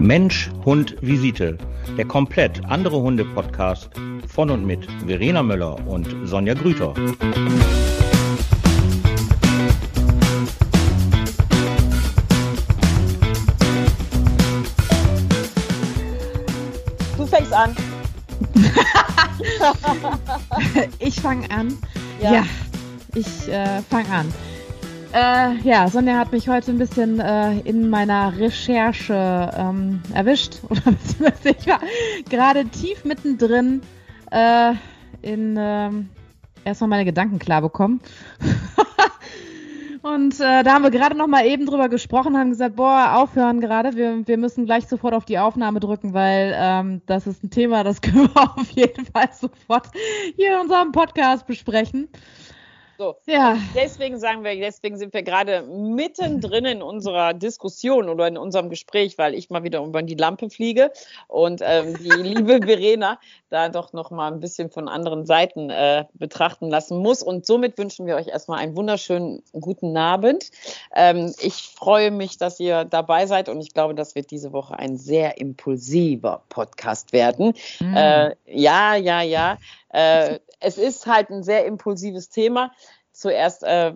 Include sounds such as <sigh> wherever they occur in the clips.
Mensch, Hund, Visite. Der komplett andere Hunde-Podcast von und mit Verena Möller und Sonja Grüter. Du fängst an. <laughs> ich fange an. Ja. Ja, ich äh, fange an. Äh, ja, Sonja hat mich heute ein bisschen äh, in meiner Recherche ähm, erwischt. <laughs> Oder beziehungsweise ich war gerade tief mittendrin äh, in ähm, erstmal meine Gedanken klar bekommen. <laughs> Und äh, da haben wir gerade noch mal eben drüber gesprochen, haben gesagt, boah, aufhören gerade, wir, wir müssen gleich sofort auf die Aufnahme drücken, weil ähm, das ist ein Thema, das <laughs> können wir auf jeden Fall sofort hier in unserem Podcast besprechen. So. Ja, Deswegen sagen wir, deswegen sind wir gerade mittendrin in unserer Diskussion oder in unserem Gespräch, weil ich mal wieder über die Lampe fliege und ähm, die <laughs> liebe Verena da doch noch mal ein bisschen von anderen Seiten äh, betrachten lassen muss. Und somit wünschen wir euch erstmal einen wunderschönen guten Abend. Ähm, ich freue mich, dass ihr dabei seid und ich glaube, das wird diese Woche ein sehr impulsiver Podcast werden. Mhm. Äh, ja, ja, ja. Äh, es ist halt ein sehr impulsives Thema. Zuerst äh,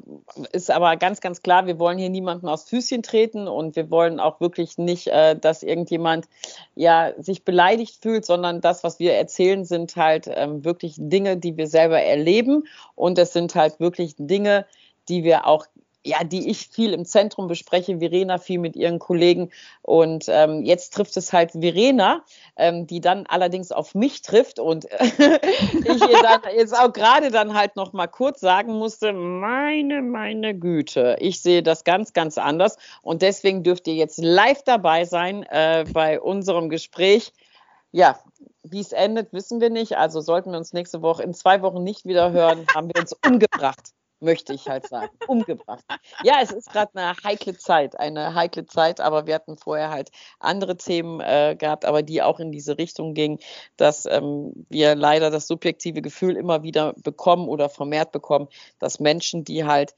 ist aber ganz, ganz klar, wir wollen hier niemanden aufs Füßchen treten und wir wollen auch wirklich nicht, äh, dass irgendjemand ja sich beleidigt fühlt, sondern das, was wir erzählen, sind halt ähm, wirklich Dinge, die wir selber erleben und es sind halt wirklich Dinge, die wir auch ja, die ich viel im Zentrum bespreche, Verena viel mit ihren Kollegen. Und ähm, jetzt trifft es halt Verena, ähm, die dann allerdings auf mich trifft und <laughs> ich ihr dann jetzt auch gerade dann halt noch mal kurz sagen musste, meine, meine Güte, ich sehe das ganz, ganz anders. Und deswegen dürft ihr jetzt live dabei sein äh, bei unserem Gespräch. Ja, wie es endet, wissen wir nicht. Also sollten wir uns nächste Woche in zwei Wochen nicht wieder hören, haben wir uns umgebracht möchte ich halt sagen, umgebracht. Ja, es ist gerade eine heikle Zeit, eine heikle Zeit, aber wir hatten vorher halt andere Themen äh, gehabt, aber die auch in diese Richtung gingen, dass ähm, wir leider das subjektive Gefühl immer wieder bekommen oder vermehrt bekommen, dass Menschen, die halt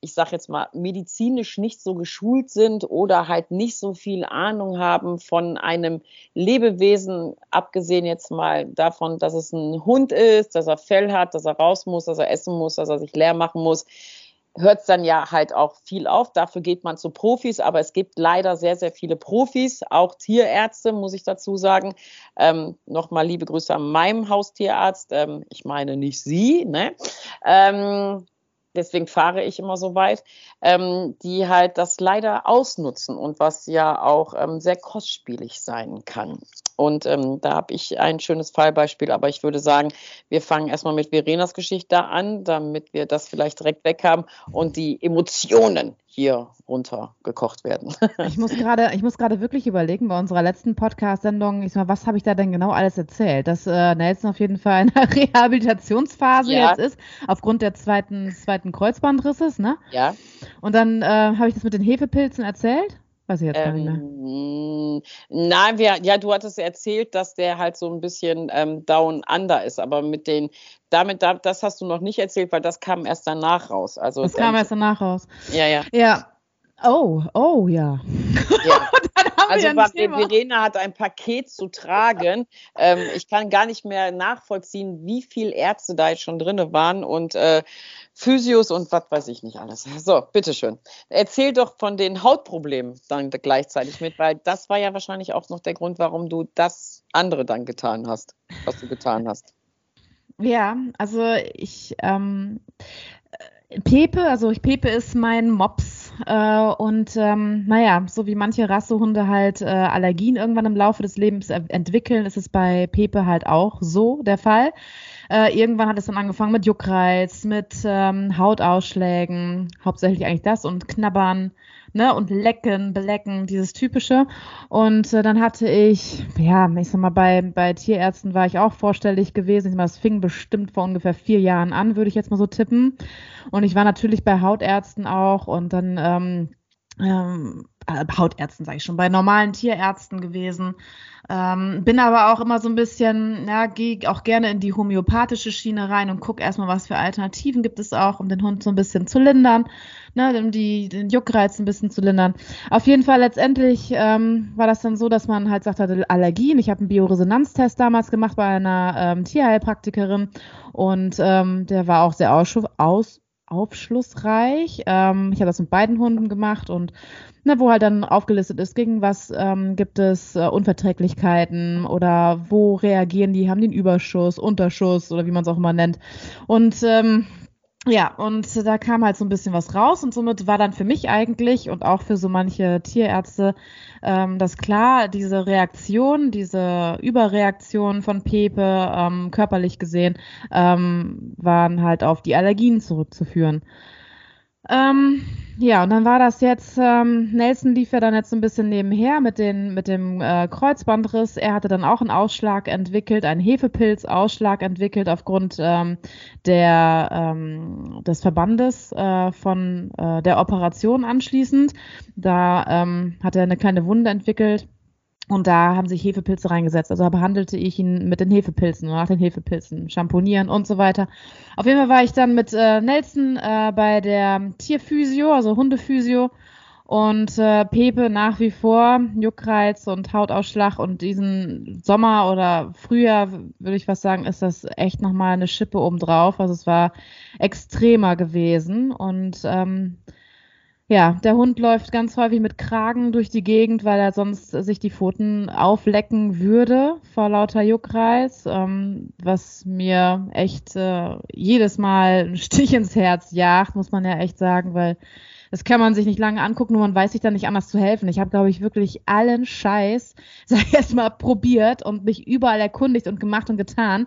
ich sage jetzt mal, medizinisch nicht so geschult sind oder halt nicht so viel Ahnung haben von einem Lebewesen, abgesehen jetzt mal davon, dass es ein Hund ist, dass er Fell hat, dass er raus muss, dass er essen muss, dass er sich leer machen muss, hört es dann ja halt auch viel auf. Dafür geht man zu Profis, aber es gibt leider sehr, sehr viele Profis, auch Tierärzte, muss ich dazu sagen. Ähm, Nochmal liebe Grüße an meinem Haustierarzt. Ähm, ich meine nicht Sie, ne? Ähm, deswegen fahre ich immer so weit, ähm, die halt das leider ausnutzen und was ja auch ähm, sehr kostspielig sein kann. Und ähm, da habe ich ein schönes Fallbeispiel, aber ich würde sagen, wir fangen erstmal mit Verenas Geschichte an, damit wir das vielleicht direkt weg haben und die Emotionen hier runtergekocht werden. <laughs> ich muss gerade, ich muss gerade wirklich überlegen, bei unserer letzten Podcast-Sendung, ich sag mal, was habe ich da denn genau alles erzählt? Dass äh, Nelson auf jeden Fall in der <laughs> Rehabilitationsphase Ja. jetzt ist, aufgrund der zweiten, zweiten Kreuzbandrisses, ne? ja. Und dann äh, habe ich das mit den Hefepilzen erzählt? Weiß ich jetzt gar nicht mehr. Ähm, nein, wir, ja, du hattest erzählt, dass der halt so ein bisschen ähm, down under ist, aber mit den, damit, da, das hast du noch nicht erzählt, weil das kam erst danach raus. Also Das kam erst danach raus. ja, ja. Ja. Oh, oh, ja. ja. <laughs> Also Thema. Verena hat ein Paket zu tragen. Ähm, ich kann gar nicht mehr nachvollziehen, wie viele Ärzte da jetzt schon drin waren und äh, Physios und was weiß ich nicht alles. So, bitteschön. Erzähl doch von den Hautproblemen dann gleichzeitig mit, weil das war ja wahrscheinlich auch noch der Grund, warum du das andere dann getan hast, was du getan hast. Ja, also ich, ähm, äh, Pepe, also ich, Pepe ist mein Mops äh, und ähm, naja, so wie manche Rassehunde halt äh, Allergien irgendwann im Laufe des Lebens entwickeln, ist es bei Pepe halt auch so der Fall. Äh, irgendwann hat es dann angefangen mit Juckreiz, mit ähm, Hautausschlägen, hauptsächlich eigentlich das und Knabbern, ne, und Lecken, Belecken, dieses typische. Und äh, dann hatte ich, ja, ich sag mal, bei, bei Tierärzten war ich auch vorstellig gewesen. Ich sag mal, das fing bestimmt vor ungefähr vier Jahren an, würde ich jetzt mal so tippen. Und ich war natürlich bei Hautärzten auch und dann ähm, ähm, äh, Hautärzten, sage ich schon, bei normalen Tierärzten gewesen. Ähm, bin aber auch immer so ein bisschen, ja, gehe auch gerne in die homöopathische Schiene rein und gucke erstmal, was für Alternativen gibt es auch, um den Hund so ein bisschen zu lindern, ne, um die, den Juckreiz ein bisschen zu lindern. Auf jeden Fall letztendlich ähm, war das dann so, dass man halt sagt, hatte Allergien. Ich habe einen Bioresonanztest damals gemacht bei einer ähm, Tierheilpraktikerin und ähm, der war auch sehr aus, aus aufschlussreich. Ähm, ich habe das mit beiden Hunden gemacht und ne, wo halt dann aufgelistet ist, gegen was ähm, gibt es äh, Unverträglichkeiten oder wo reagieren die, haben den Überschuss, Unterschuss oder wie man es auch immer nennt. Und ähm, ja, und da kam halt so ein bisschen was raus und somit war dann für mich eigentlich und auch für so manche Tierärzte ähm, das klar, diese Reaktion, diese Überreaktion von Pepe, ähm, körperlich gesehen, ähm, waren halt auf die Allergien zurückzuführen. Ähm, ja, und dann war das jetzt, ähm, Nelson lief ja dann jetzt ein bisschen nebenher mit, den, mit dem äh, Kreuzbandriss. Er hatte dann auch einen Ausschlag entwickelt, einen Hefepilzausschlag entwickelt aufgrund ähm, der, ähm, des Verbandes äh, von äh, der Operation anschließend. Da ähm, hat er eine kleine Wunde entwickelt und da haben sich Hefepilze reingesetzt. Also da behandelte ich ihn mit den Hefepilzen nach den Hefepilzen, Schamponieren und so weiter. Auf jeden Fall war ich dann mit äh, Nelson äh, bei der Tierphysio, also Hundephysio. Und äh, Pepe nach wie vor Juckreiz und Hautausschlag. Und diesen Sommer oder Frühjahr, würde ich was sagen, ist das echt nochmal eine Schippe obendrauf. Also es war extremer gewesen. Und ähm, ja, der Hund läuft ganz häufig mit Kragen durch die Gegend, weil er sonst sich die Pfoten auflecken würde vor lauter Juckreiz, ähm, was mir echt äh, jedes Mal einen Stich ins Herz jagt, muss man ja echt sagen, weil das kann man sich nicht lange angucken und man weiß sich dann nicht anders zu helfen. Ich habe, glaube ich, wirklich allen Scheiß, <laughs> sag ich erst mal, probiert und mich überall erkundigt und gemacht und getan.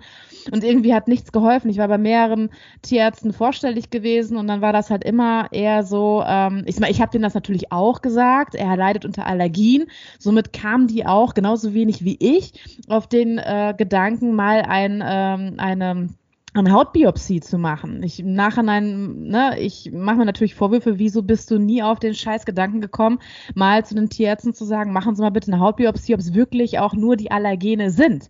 Und irgendwie hat nichts geholfen. Ich war bei mehreren Tierärzten vorstellig gewesen und dann war das halt immer eher so, ähm, ich, ich habe denen das natürlich auch gesagt, er leidet unter Allergien. Somit kamen die auch genauso wenig wie ich auf den äh, Gedanken, mal ein, ähm, eine eine Hautbiopsie zu machen. Ich im Nachhinein, ne, ich mache mir natürlich Vorwürfe, wieso bist du nie auf den scheiß Gedanken gekommen, mal zu den Tierärzten zu sagen, machen Sie mal bitte eine Hautbiopsie, ob es wirklich auch nur die Allergene sind.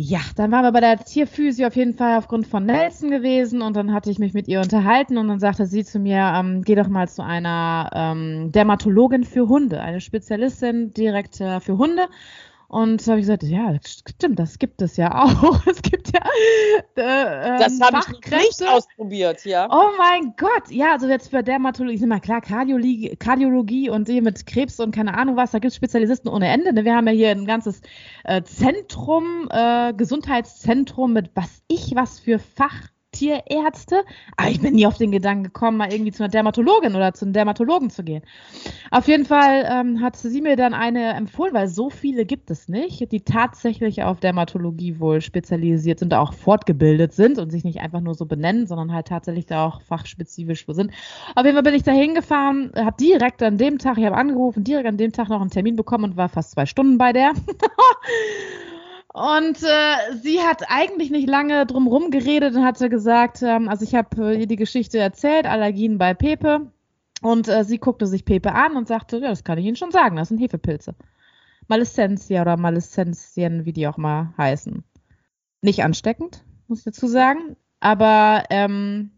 Ja, dann waren wir bei der Tierphysio auf jeden Fall aufgrund von Nelson gewesen und dann hatte ich mich mit ihr unterhalten und dann sagte sie zu mir, ähm, geh doch mal zu einer ähm, Dermatologin für Hunde, eine Spezialistin direkt äh, für Hunde und da habe ich gesagt, ja, stimmt, das gibt es ja auch. <laughs> Es gibt ja. Äh, ähm, das habe ich nicht ausprobiert, ja. Oh mein Gott, ja, also jetzt für Dermatologie, ist immer klar, Kardiologie, Kardiologie und die mit Krebs und keine Ahnung was, da gibt es Spezialisten ohne Ende. Ne? Wir haben ja hier ein ganzes äh, Zentrum, äh, Gesundheitszentrum mit was ich was für Fach. Tierärzte. Aber ich bin nie auf den Gedanken gekommen, mal irgendwie zu einer Dermatologin oder zu einem Dermatologen zu gehen. Auf jeden Fall ähm, hat sie mir dann eine empfohlen, weil so viele gibt es nicht, die tatsächlich auf Dermatologie wohl spezialisiert sind, auch fortgebildet sind und sich nicht einfach nur so benennen, sondern halt tatsächlich da auch fachspezifisch sind. Auf jeden Fall bin ich da hingefahren, habe direkt an dem Tag, ich habe angerufen, direkt an dem Tag noch einen Termin bekommen und war fast zwei Stunden bei der. <laughs> Und äh, sie hat eigentlich nicht lange drumherum geredet und hatte gesagt, ähm, also ich habe äh, ihr die Geschichte erzählt, Allergien bei Pepe. Und äh, sie guckte sich Pepe an und sagte, ja, das kann ich Ihnen schon sagen, das sind Hefepilze. Malescentia oder Malescentien, wie die auch mal heißen. Nicht ansteckend, muss ich dazu sagen. Aber ähm,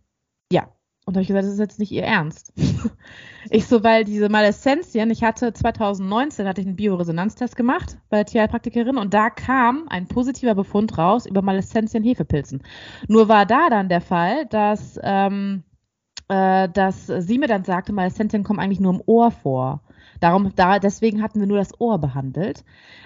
ja, und da habe ich gesagt, das ist jetzt nicht ihr Ernst. <laughs> ich so, weil diese Maleszenzien, ich hatte 2019 hatte ich einen Bioresonanztest gemacht bei der Tierheilpraktikerin und da kam ein positiver Befund raus über Maleszenzien Hefepilzen. Nur war da dann der Fall, dass, ähm, äh, dass sie mir dann sagte, Maleszenzien kommen eigentlich nur im Ohr vor. Darum, da, deswegen hatten wir nur das Ohr behandelt.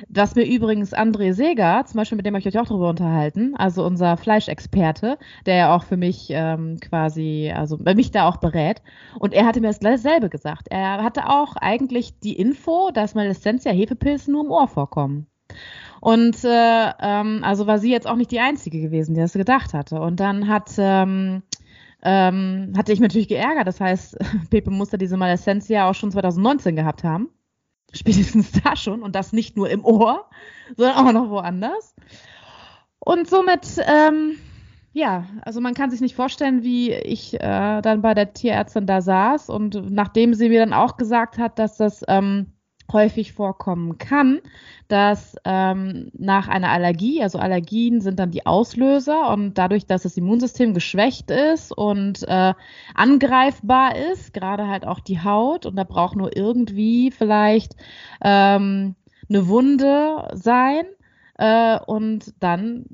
Was mir übrigens André Seger, zum Beispiel, mit dem habe ich euch auch darüber unterhalten, also unser Fleischexperte, der ja auch für mich ähm, quasi, also mich da auch berät. Und er hatte mir dasselbe gesagt. Er hatte auch eigentlich die Info, dass Malescentia Hefepilze nur im Ohr vorkommen. Und äh, ähm, also war sie jetzt auch nicht die Einzige gewesen, die das gedacht hatte. Und dann hat ähm, ähm, hatte ich natürlich geärgert. Das heißt, <laughs> Pepe musste diese Malescencia auch schon 2019 gehabt haben. <laughs> Spätestens da schon. Und das nicht nur im Ohr, <laughs> sondern auch noch woanders. Und somit, ähm, ja, also man kann sich nicht vorstellen, wie ich äh, dann bei der Tierärztin da saß und nachdem sie mir dann auch gesagt hat, dass das ähm, häufig vorkommen kann, dass ähm, nach einer Allergie, also Allergien sind dann die Auslöser und dadurch, dass das Immunsystem geschwächt ist und äh, angreifbar ist, gerade halt auch die Haut und da braucht nur irgendwie vielleicht ähm, eine Wunde sein äh, und dann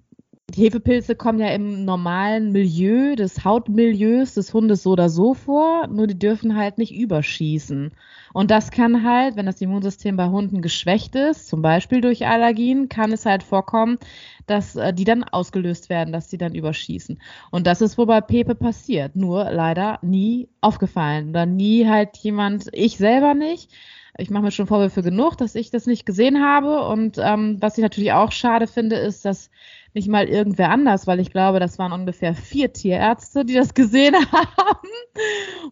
Hefepilze kommen ja im normalen Milieu des Hautmilieus des Hundes so oder so vor, nur die dürfen halt nicht überschießen. Und das kann halt, wenn das Immunsystem bei Hunden geschwächt ist, zum Beispiel durch Allergien, kann es halt vorkommen, dass äh, die dann ausgelöst werden, dass die dann überschießen. Und das ist, wo bei Pepe passiert. Nur leider nie aufgefallen. Oder nie halt jemand, ich selber nicht. Ich mache mir schon Vorwürfe genug, dass ich das nicht gesehen habe. Und ähm, was ich natürlich auch schade finde, ist, dass nicht mal irgendwer anders, weil ich glaube, das waren ungefähr vier Tierärzte, die das gesehen <laughs> haben.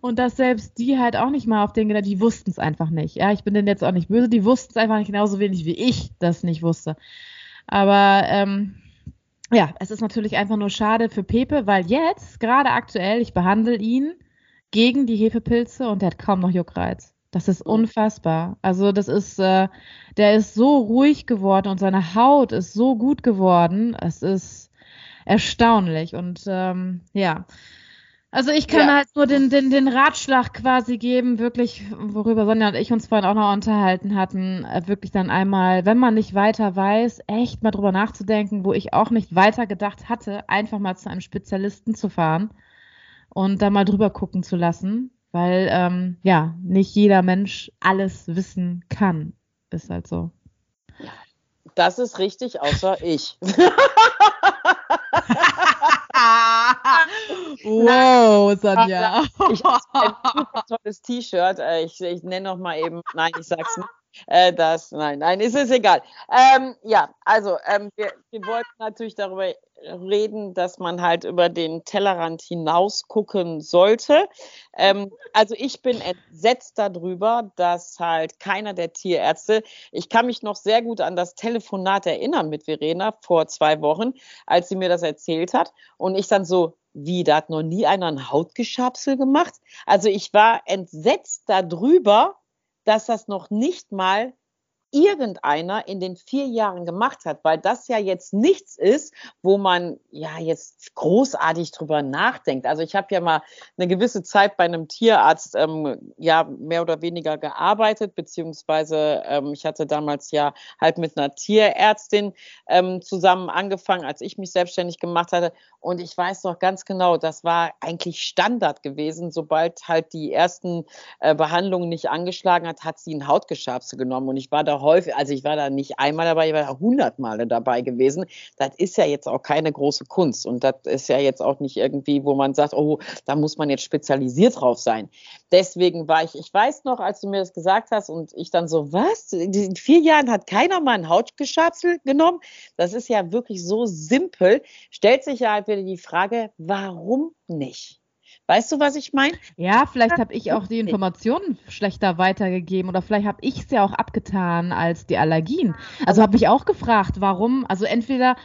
Und dass selbst die halt auch nicht mal auf den gedacht, die wussten es einfach nicht. Ja, ich bin denen jetzt auch nicht böse, die wussten es einfach nicht genauso wenig wie ich das nicht wusste. Aber ähm, ja, es ist natürlich einfach nur schade für Pepe, weil jetzt, gerade aktuell, ich behandle ihn gegen die Hefepilze und er hat kaum noch Juckreiz. Das ist mhm. unfassbar. Also das ist, äh, der ist so ruhig geworden und seine Haut ist so gut geworden. Es ist erstaunlich und ähm, ja. Also ich kann ja. halt nur den, den, den Ratschlag quasi geben, wirklich, worüber Sonja und ich uns vorhin auch noch unterhalten hatten, äh, wirklich dann einmal, wenn man nicht weiter weiß, echt mal drüber nachzudenken, wo ich auch nicht weiter gedacht hatte, einfach mal zu einem Spezialisten zu fahren und da mal drüber gucken zu lassen weil ähm, ja nicht jeder Mensch alles wissen kann. Ist halt so. Das ist richtig, außer <laughs> ich. wow, Sonja. Ich habe ein <laughs> tolles T-Shirt. Äh, ich, ich nenne noch mal eben, nein, ich sag's nicht. Äh, das, nein, nein, ist es egal. Ähm, ja, also ähm, wir, wir wollten natürlich darüber reden, dass man halt über den Tellerrand hinaus gucken sollte. Ähm, also ich bin entsetzt darüber, dass halt keiner der Tierärzte, ich kann mich noch sehr gut an das Telefonat erinnern mit Verena vor zwei Wochen, als sie mir das erzählt hat und ich dann so, wie, da hat noch nie einer ein Hautgeschabsel gemacht? Also ich war entsetzt darüber, dass das noch nicht mal irgendeiner in den vier Jahren gemacht hat, weil das ja jetzt nichts ist, wo man ja jetzt großartig drüber nachdenkt. Also ich habe ja mal eine gewisse Zeit bei einem Tierarzt ähm, ja mehr oder weniger gearbeitet, beziehungsweise ähm, ich hatte damals ja halt mit einer Tierärztin ähm, zusammen angefangen, als ich mich selbstständig gemacht hatte. Und ich weiß noch ganz genau, das war eigentlich Standard gewesen. Sobald halt die ersten äh, Behandlungen nicht angeschlagen hat, hat sie ein Hautgeschabse genommen. Und ich war da häufig, also ich war da nicht einmal dabei, ich war da hundertmal dabei gewesen. Das ist ja jetzt auch keine große Kunst. Und das ist ja jetzt auch nicht irgendwie, wo man sagt, oh, da muss man jetzt spezialisiert drauf sein. Deswegen war ich, ich weiß noch, als du mir das gesagt hast und ich dann so, was? In vier Jahren hat keiner mal ein Hautgeschabsel genommen? Das ist ja wirklich so simpel. Stellt sich ja halt wieder die Frage, warum nicht? Weißt du, was ich meine? Ja, vielleicht habe ich auch die Informationen schlechter weitergegeben oder vielleicht habe ich es ja auch abgetan als die Allergien. Also habe ich auch gefragt, warum. Also entweder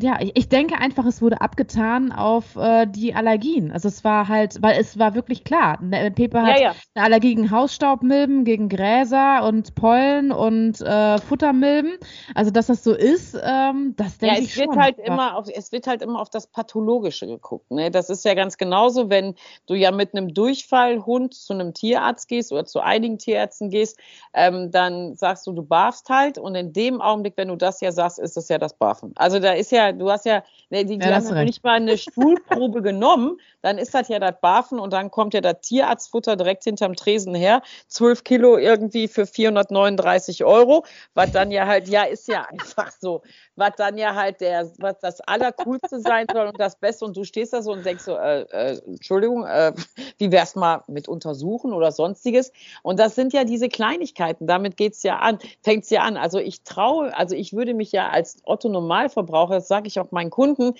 ja, ich denke einfach, es wurde abgetan auf äh, die Allergien. Also es war halt, weil es war wirklich klar. Ne, Pepe hat ja, ja. eine Allergie gegen Hausstaubmilben, gegen Gräser und Pollen und äh, Futtermilben. Also dass das so ist, ähm, das denke ja, ich wird schon. Halt immer auf, es wird halt immer auf das Pathologische geguckt. Ne? Das ist ja ganz genauso, wenn du ja mit einem Durchfallhund zu einem Tierarzt gehst oder zu einigen Tierärzten gehst, ähm, dann sagst du, du barfst halt. Und in dem Augenblick, wenn du das ja sagst, ist es ja das Barfen. Also da ist ja, du hast ja, ne, die, die ja, haben nicht mal eine Stuhlprobe <laughs> genommen, dann ist das ja das Barfen und dann kommt ja das Tierarztfutter direkt hinterm Tresen her. 12 Kilo irgendwie für 439 Euro, was dann ja halt, ja, ist ja einfach so, was dann ja halt der, was das Allercoolste sein soll und das Beste. Und du stehst da so und denkst so, äh, äh, Entschuldigung, äh, <laughs> wie wär's mal mit Untersuchen oder sonstiges? Und das sind ja diese Kleinigkeiten, damit geht's ja an, fängt's ja an. Also ich traue, also ich würde mich ja als Otto Normalverbraucher Verbraucher, das sage ich auch meinen Kunden,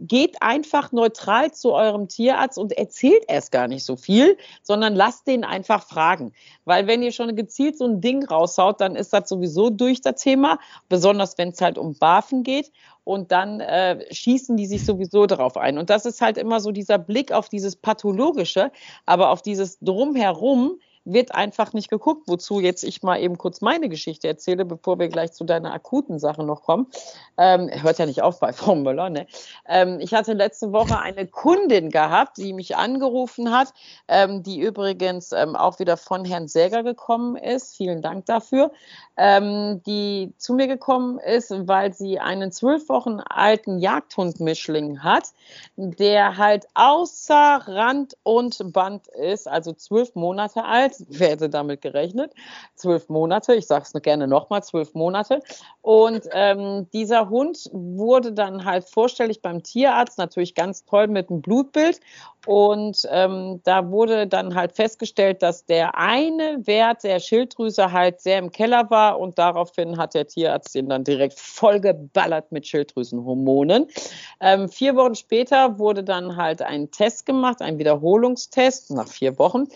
geht einfach neutral zu eurem Tierarzt und erzählt erst gar nicht so viel, sondern lasst den einfach fragen. Weil wenn ihr schon gezielt so ein Ding raushaut, dann ist das sowieso durch das Thema, besonders wenn es halt um Barfen geht und dann äh, schießen die sich sowieso darauf ein. Und das ist halt immer so dieser Blick auf dieses Pathologische, aber auf dieses Drumherum wird einfach nicht geguckt, wozu jetzt ich mal eben kurz meine Geschichte erzähle, bevor wir gleich zu deiner akuten Sache noch kommen. Ähm, hört ja nicht auf bei Frau Müller. Ne? Ähm, ich hatte letzte Woche eine Kundin gehabt, die mich angerufen hat, ähm, die übrigens ähm, auch wieder von Herrn Säger gekommen ist. Vielen Dank dafür. Ähm, die zu mir gekommen ist, weil sie einen zwölf Wochen alten Jagdhund-Mischling hat, der halt außer Rand und Band ist, also zwölf Monate alt wer hätte damit gerechnet? Zwölf Monate, ich sage es gerne nochmal, zwölf Monate. Und ähm, dieser Hund wurde dann halt vorstellig beim Tierarzt, natürlich ganz toll mit einem Blutbild. Und ähm, da wurde dann halt festgestellt, dass der eine Wert der Schilddrüse halt sehr im Keller war und daraufhin hat der Tierarzt ihn dann direkt vollgeballert mit Schilddrüsenhormonen. Ähm, vier Wochen später wurde dann halt ein Test gemacht, ein Wiederholungstest nach vier Wochen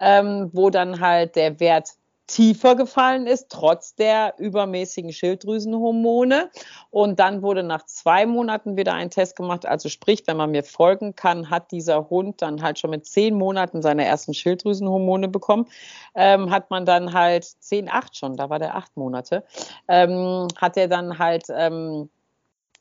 ähm, wo dann halt der Wert tiefer gefallen ist, trotz der übermäßigen Schilddrüsenhormone. Und dann wurde nach zwei Monaten wieder ein Test gemacht. Also sprich, wenn man mir folgen kann, hat dieser Hund dann halt schon mit zehn Monaten seine ersten Schilddrüsenhormone bekommen. Ähm, hat man dann halt zehn, acht schon, da war der acht Monate, ähm, hat er dann halt ähm,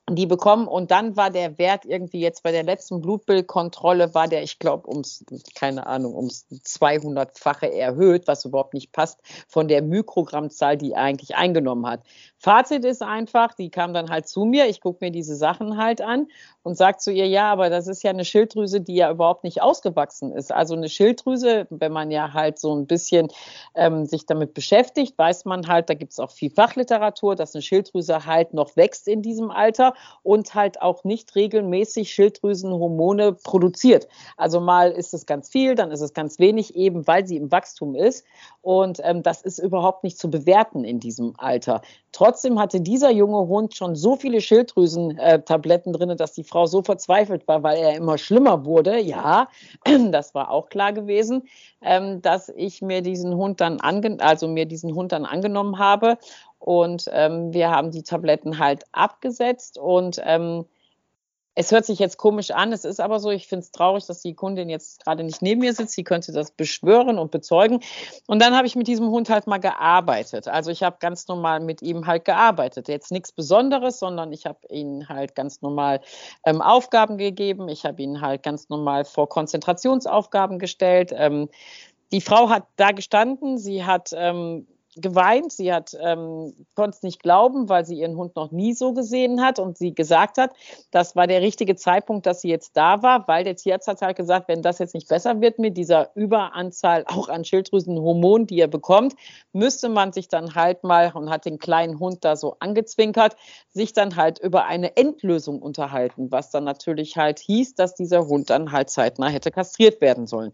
die bekommen und dann war der Wert irgendwie jetzt bei der letzten Blutbildkontrolle war der, ich glaube, ums, keine Ahnung, ums 200-fache erhöht, was überhaupt nicht passt von der Mikrogrammzahl, die er eigentlich eingenommen hat. Fazit ist einfach, die kam dann halt zu mir, ich gucke mir diese Sachen halt an und sage zu ihr, ja, aber das ist ja eine Schilddrüse, die ja überhaupt nicht ausgewachsen ist. Also eine Schilddrüse, wenn man ja halt so ein bisschen ähm, sich damit beschäftigt, weiß man halt, da gibt es auch viel Fachliteratur, dass eine Schilddrüse halt noch wächst in diesem Alter und halt auch nicht regelmäßig Schilddrüsenhormone produziert. Also mal ist es ganz viel, dann ist es ganz wenig, eben weil sie im Wachstum ist. Und ähm, das ist überhaupt nicht zu bewerten in diesem Alter. Trotzdem hatte dieser junge Hund schon so viele Schilddrüsentabletten äh, drin, dass die Frau so verzweifelt war, weil er immer schlimmer wurde. Ja, <clears throat> das war auch klar gewesen, ähm, dass ich mir diesen Hund dann also mir diesen Hund dann angenommen habe. Und ähm, wir haben die Tabletten halt abgesetzt und ähm, es hört sich jetzt komisch an, es ist aber so, ich finde es traurig, dass die Kundin jetzt gerade nicht neben mir sitzt. Sie könnte das beschwören und bezeugen. Und dann habe ich mit diesem Hund halt mal gearbeitet. Also ich habe ganz normal mit ihm halt gearbeitet. Jetzt nichts Besonderes, sondern ich habe ihm halt ganz normal ähm, Aufgaben gegeben. Ich habe ihn halt ganz normal vor Konzentrationsaufgaben gestellt. Ähm, die Frau hat da gestanden, sie hat ähm, geweint. Sie hat ähm, konnte es nicht glauben, weil sie ihren Hund noch nie so gesehen hat und sie gesagt hat, das war der richtige Zeitpunkt, dass sie jetzt da war, weil der Tierarzt hat halt gesagt, wenn das jetzt nicht besser wird mit dieser Überanzahl auch an Schilddrüsenhormonen, die er bekommt, müsste man sich dann halt mal und hat den kleinen Hund da so angezwinkert, sich dann halt über eine Endlösung unterhalten, was dann natürlich halt hieß, dass dieser Hund dann halt zeitnah hätte kastriert werden sollen.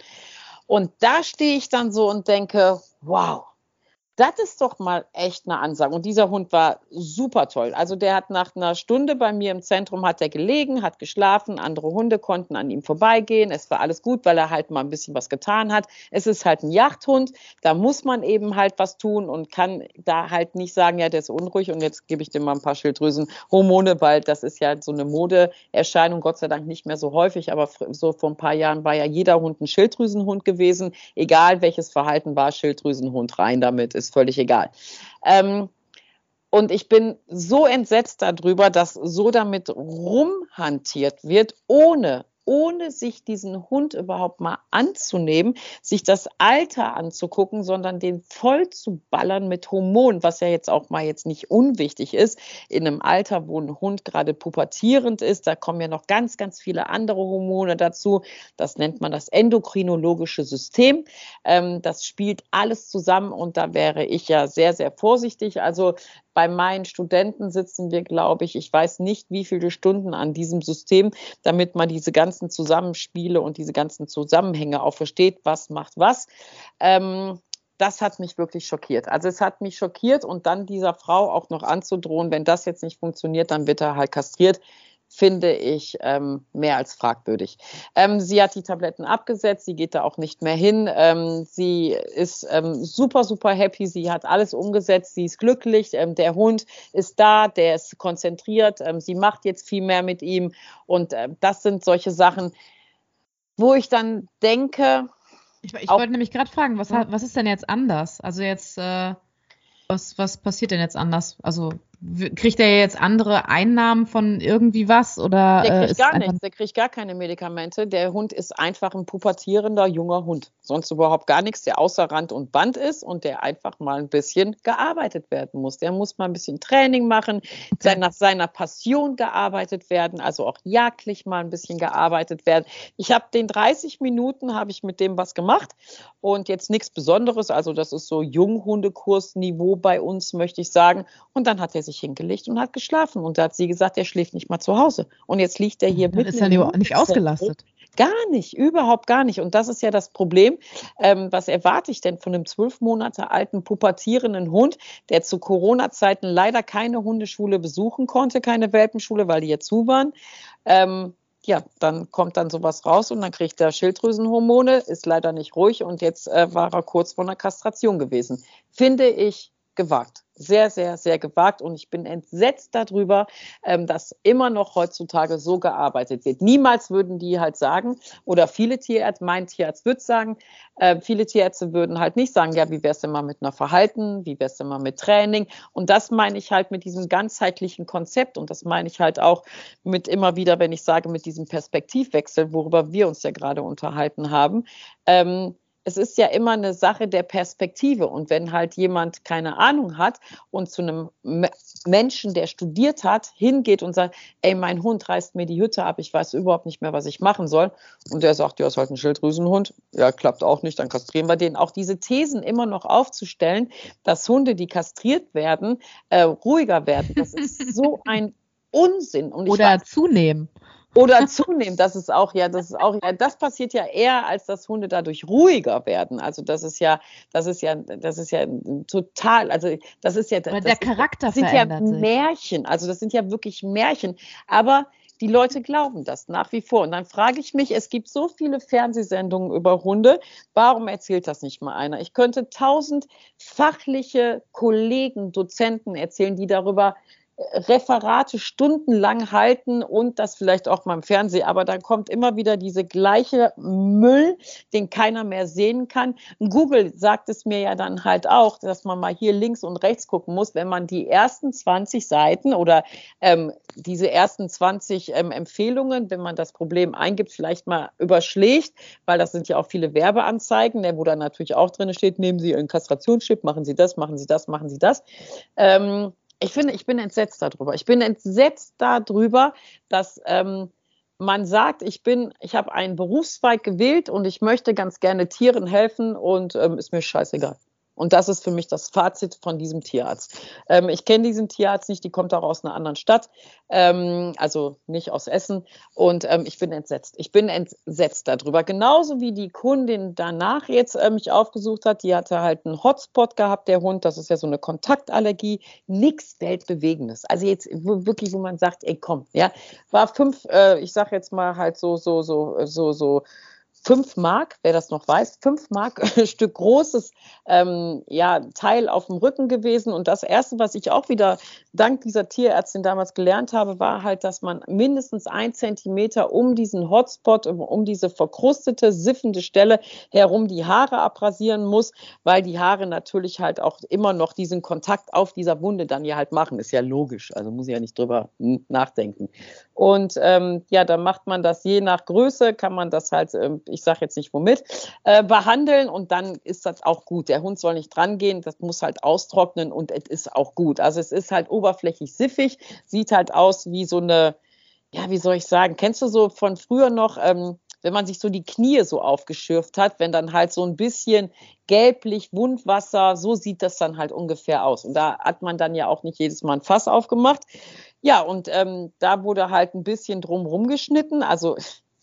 Und da stehe ich dann so und denke, wow, das ist doch mal echt eine Ansage. Und dieser Hund war super toll. Also der hat nach einer Stunde bei mir im Zentrum hat er gelegen, hat geschlafen. Andere Hunde konnten an ihm vorbeigehen. Es war alles gut, weil er halt mal ein bisschen was getan hat. Es ist halt ein Jagdhund. Da muss man eben halt was tun und kann da halt nicht sagen, ja, der ist unruhig und jetzt gebe ich dem mal ein paar Schilddrüsenhormone, weil das ist ja so eine Modeerscheinung. Gott sei Dank nicht mehr so häufig, aber so vor ein paar Jahren war ja jeder Hund ein Schilddrüsenhund gewesen. Egal welches Verhalten war, Schilddrüsenhund rein damit ist völlig egal. Ähm, und ich bin so entsetzt darüber, dass so damit rumhantiert wird, ohne ohne sich diesen Hund überhaupt mal anzunehmen, sich das Alter anzugucken, sondern den voll zu ballern mit Hormonen, was ja jetzt auch mal jetzt nicht unwichtig ist. In einem Alter, wo ein Hund gerade pubertierend ist, da kommen ja noch ganz, ganz viele andere Hormone dazu. Das nennt man das endokrinologische System. Ähm, das spielt alles zusammen und da wäre ich ja sehr, sehr vorsichtig. Also bei meinen Studenten sitzen wir, glaube ich, ich weiß nicht, wie viele Stunden an diesem System, damit man diese ganzen Zusammenspiele und diese ganzen Zusammenhänge auch versteht, was macht was. Ähm, das hat mich wirklich schockiert. Also es hat mich schockiert und dann dieser Frau auch noch anzudrohen, wenn das jetzt nicht funktioniert, dann wird er halt kastriert finde ich ähm, mehr als fragwürdig. Ähm, sie hat die Tabletten abgesetzt, sie geht da auch nicht mehr hin. Ähm, sie ist ähm, super, super happy, sie hat alles umgesetzt, sie ist glücklich, ähm, der Hund ist da, der ist konzentriert, ähm, sie macht jetzt viel mehr mit ihm und äh, das sind solche Sachen, wo ich dann denke. Ich, ich wollte nämlich gerade fragen, was, was ist denn jetzt anders? Also jetzt, äh, was, was passiert denn jetzt anders? Also kriegt er jetzt andere Einnahmen von irgendwie was oder der kriegt äh, gar nichts, der kriegt gar keine Medikamente. Der Hund ist einfach ein pubertierender junger Hund, sonst überhaupt gar nichts, der außer Rand und Band ist und der einfach mal ein bisschen gearbeitet werden muss. Der muss mal ein bisschen Training machen, okay. nach seiner Passion gearbeitet werden, also auch jagdlich mal ein bisschen gearbeitet werden. Ich habe den 30 Minuten habe ich mit dem was gemacht und jetzt nichts Besonderes, also das ist so Junghundekursniveau bei uns, möchte ich sagen. Und dann hat er sich sich hingelegt und hat geschlafen. Und da hat sie gesagt, er schläft nicht mal zu Hause. Und jetzt liegt er hier mit. Ist er nicht, nicht ausgelastet? Gar nicht, überhaupt gar nicht. Und das ist ja das Problem. Ähm, was erwarte ich denn von einem zwölf Monate alten pubertierenden Hund, der zu Corona-Zeiten leider keine Hundeschule besuchen konnte, keine Welpenschule, weil die ja zu waren? Ähm, ja, dann kommt dann sowas raus und dann kriegt er Schilddrüsenhormone, ist leider nicht ruhig und jetzt äh, war er kurz vor einer Kastration gewesen. Finde ich gewagt sehr, sehr, sehr gewagt und ich bin entsetzt darüber, ähm, dass immer noch heutzutage so gearbeitet wird. Niemals würden die halt sagen, oder viele Tierärzte, mein Tierarzt würde sagen, äh, viele Tierärzte würden halt nicht sagen, ja, wie wär's denn mal mit einer Verhalten, wie wär's denn mal mit Training? Und das meine ich halt mit diesem ganzheitlichen Konzept und das meine ich halt auch mit immer wieder, wenn ich sage, mit diesem Perspektivwechsel, worüber wir uns ja gerade unterhalten haben. Ähm, es ist ja immer eine Sache der Perspektive. Und wenn halt jemand keine Ahnung hat und zu einem Menschen, der studiert hat, hingeht und sagt, ey, mein Hund reißt mir die Hütte ab, ich weiß überhaupt nicht mehr, was ich machen soll. Und der sagt, ja, ist halt ein Schilddrüsenhund. Ja, klappt auch nicht, dann kastrieren wir den. Auch diese Thesen immer noch aufzustellen, dass Hunde, die kastriert werden, äh, ruhiger werden. Das ist so ein Unsinn. Oder weiß, zunehmen. Oder zunehmen, das ist auch ja, das ist auch ja, das passiert ja eher, als dass Hunde dadurch ruhiger werden. Also das ist ja, das ist ja, das ist ja total, also das ist ja, Weil der Charakter das sind ja Märchen, also das sind ja wirklich Märchen. Aber die Leute glauben das nach wie vor. Und dann frage ich mich, es gibt so viele Fernsehsendungen über Hunde, warum erzählt das nicht mal einer? Ich könnte tausend fachliche Kollegen, Dozenten erzählen, die darüber Referate stundenlang halten und das vielleicht auch mal im Fernsehen, aber dann kommt immer wieder diese gleiche Müll, den keiner mehr sehen kann. Google sagt es mir ja dann halt auch, dass man mal hier links und rechts gucken muss, wenn man die ersten 20 Seiten oder ähm, diese ersten 20 ähm, Empfehlungen, wenn man das Problem eingibt, vielleicht mal überschlägt, weil das sind ja auch viele Werbeanzeigen, wo dann natürlich auch drin steht, nehmen Sie Ihren Kastrationschip, machen Sie das, machen Sie das, machen Sie das. Ähm, ich finde, ich bin entsetzt darüber. Ich bin entsetzt darüber, dass ähm, man sagt, ich bin, ich habe einen Berufszweig gewählt und ich möchte ganz gerne Tieren helfen und ähm, ist mir scheißegal. Und das ist für mich das Fazit von diesem Tierarzt. Ähm, ich kenne diesen Tierarzt nicht, die kommt auch aus einer anderen Stadt, ähm, also nicht aus Essen. Und ähm, ich bin entsetzt. Ich bin entsetzt darüber. Genauso wie die Kundin danach jetzt äh, mich aufgesucht hat, die hatte halt einen Hotspot gehabt, der Hund. Das ist ja so eine Kontaktallergie. Nichts Weltbewegendes. Also jetzt wirklich, wo man sagt, ey, komm, ja, war fünf, äh, ich sag jetzt mal halt so, so, so, so, so, fünf Mark, wer das noch weiß, fünf Mark <laughs> Stück großes ähm, ja, Teil auf dem Rücken gewesen. Und das Erste, was ich auch wieder dank dieser Tierärztin damals gelernt habe, war halt, dass man mindestens ein Zentimeter um diesen Hotspot, um, um diese verkrustete, siffende Stelle herum die Haare abrasieren muss, weil die Haare natürlich halt auch immer noch diesen Kontakt auf dieser Wunde dann ja halt machen. Ist ja logisch, also muss ich ja nicht drüber nachdenken. Und ähm, ja, dann macht man das je nach Größe, kann man das halt, ähm, ich sage jetzt nicht womit, äh, behandeln und dann ist das auch gut. Der Hund soll nicht dran gehen, das muss halt austrocknen und es ist auch gut. Also es ist halt oberflächlich siffig, sieht halt aus wie so eine, ja, wie soll ich sagen, kennst du so von früher noch, ähm, wenn man sich so die Knie so aufgeschürft hat, wenn dann halt so ein bisschen gelblich Wundwasser, so sieht das dann halt ungefähr aus. Und da hat man dann ja auch nicht jedes Mal ein Fass aufgemacht. Ja, und ähm, da wurde halt ein bisschen drumrum geschnitten. Also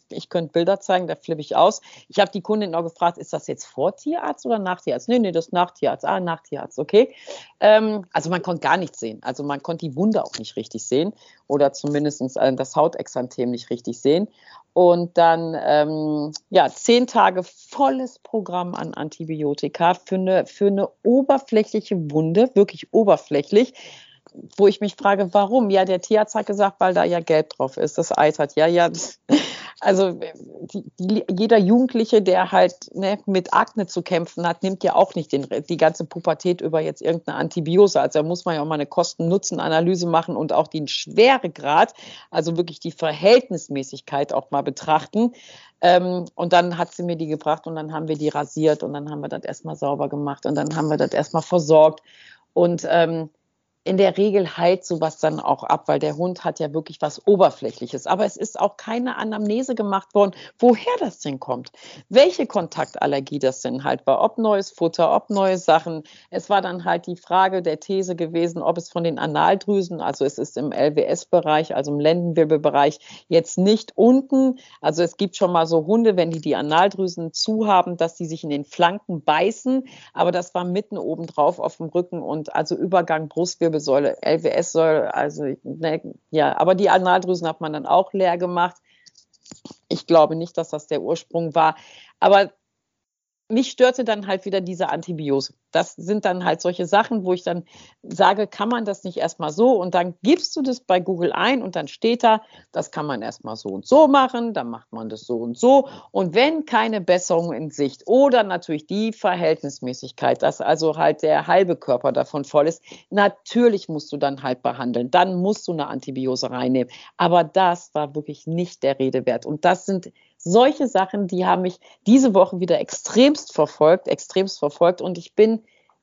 ich könnte Bilder zeigen, da flippe ich aus. Ich habe die Kundin auch gefragt, ist das jetzt vor Tierarzt oder nach Tierarzt? Nee, nee, das ist nach Tierarzt. Ah, nach Tierarzt, okay. Ähm, also man konnte gar nichts sehen. Also man konnte die Wunde auch nicht richtig sehen oder zumindest äh, das Hautexanthem nicht richtig sehen. Und dann, ähm, ja, zehn Tage volles Programm an Antibiotika für eine, für eine oberflächliche Wunde, wirklich oberflächlich wo ich mich frage, warum? Ja, der Tierarzt hat gesagt, weil da ja Gelb drauf ist, das eitert. Ja, ja, <laughs> also die, die, jeder Jugendliche, der halt ne, mit Akne zu kämpfen hat, nimmt ja auch nicht den, die ganze Pubertät über jetzt irgendeine Antibiose. Also da muss man ja auch mal eine Kosten-Nutzen-Analyse machen und auch den Schweregrad, also wirklich die Verhältnismäßigkeit auch mal betrachten. Ähm, und dann hat sie mir die gebracht und dann haben wir die rasiert und dann haben wir das erstmal sauber gemacht und dann haben wir das erstmal versorgt. Und ähm, in der Regel heilt sowas dann auch ab, weil der Hund hat ja wirklich was Oberflächliches. Aber es ist auch keine Anamnese gemacht worden, woher das denn kommt. Welche Kontaktallergie das denn halt war. Ob neues Futter, ob neue Sachen. Es war dann halt die Frage der These gewesen, ob es von den Analdrüsen, also es ist im LWS-Bereich, also im Lendenwirbelbereich, jetzt nicht unten. Also es gibt schon mal so Hunde, wenn die die Analdrüsen zu haben, dass die sich in den Flanken beißen. Aber das war mitten oben drauf auf dem Rücken und also Übergang Brustwirbel Wirbelsäule, LWS-Säule, also ne, ja, aber die Analdrüsen hat man dann auch leer gemacht. Ich glaube nicht, dass das der Ursprung war. Aber mich störte dann halt wieder diese Antibiose. Das sind dann halt solche Sachen, wo ich dann sage, kann man das nicht erstmal so? Und dann gibst du das bei Google ein und dann steht da, das kann man erstmal so und so machen, dann macht man das so und so. Und wenn keine Besserung in Sicht oder natürlich die Verhältnismäßigkeit, dass also halt der halbe Körper davon voll ist, natürlich musst du dann halt behandeln, dann musst du eine Antibiose reinnehmen, aber das war wirklich nicht der Rede wert. Und das sind solche Sachen, die haben mich diese Woche wieder extremst verfolgt, extremst verfolgt und ich bin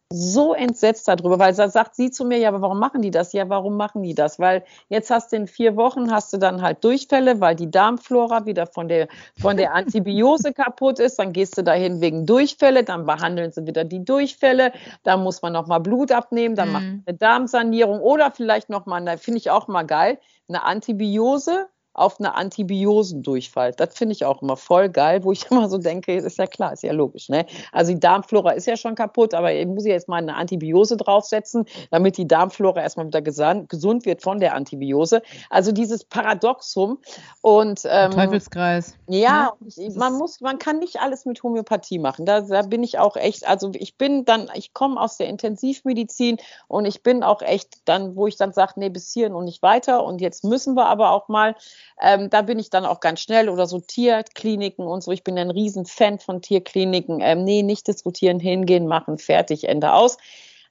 so entsetzt darüber, weil da sagt sie zu mir, ja, aber warum machen die das? Ja, warum machen die das? Weil jetzt hast du in vier Wochen hast du dann halt Durchfälle, weil die Darmflora wieder von der, von der Antibiose <laughs> kaputt ist. Dann gehst du dahin wegen Durchfälle, dann behandeln sie wieder die Durchfälle. Da muss man nochmal Blut abnehmen, dann mhm. macht eine Darmsanierung oder vielleicht nochmal, da finde ich auch mal geil, eine Antibiose auf eine Antibiosendurchfall. Das finde ich auch immer voll geil, wo ich <laughs> immer so denke, ist ja klar, ist ja logisch. Ne? Also die Darmflora ist ja schon kaputt, aber ich muss jetzt mal eine Antibiose draufsetzen, damit die Darmflora erstmal wieder gesund wird von der Antibiose. Also dieses Paradoxum und ähm, Teufelskreis. Ja, ja, man muss, man kann nicht alles mit Homöopathie machen. Da, da bin ich auch echt, also ich bin dann, ich komme aus der Intensivmedizin und ich bin auch echt dann, wo ich dann sage, nee, bis hierhin und nicht weiter und jetzt müssen wir aber auch mal ähm, da bin ich dann auch ganz schnell oder so Tierkliniken und so. Ich bin ein Riesenfan von Tierkliniken. Ähm, nee, nicht diskutieren, hingehen, machen, fertig, Ende aus.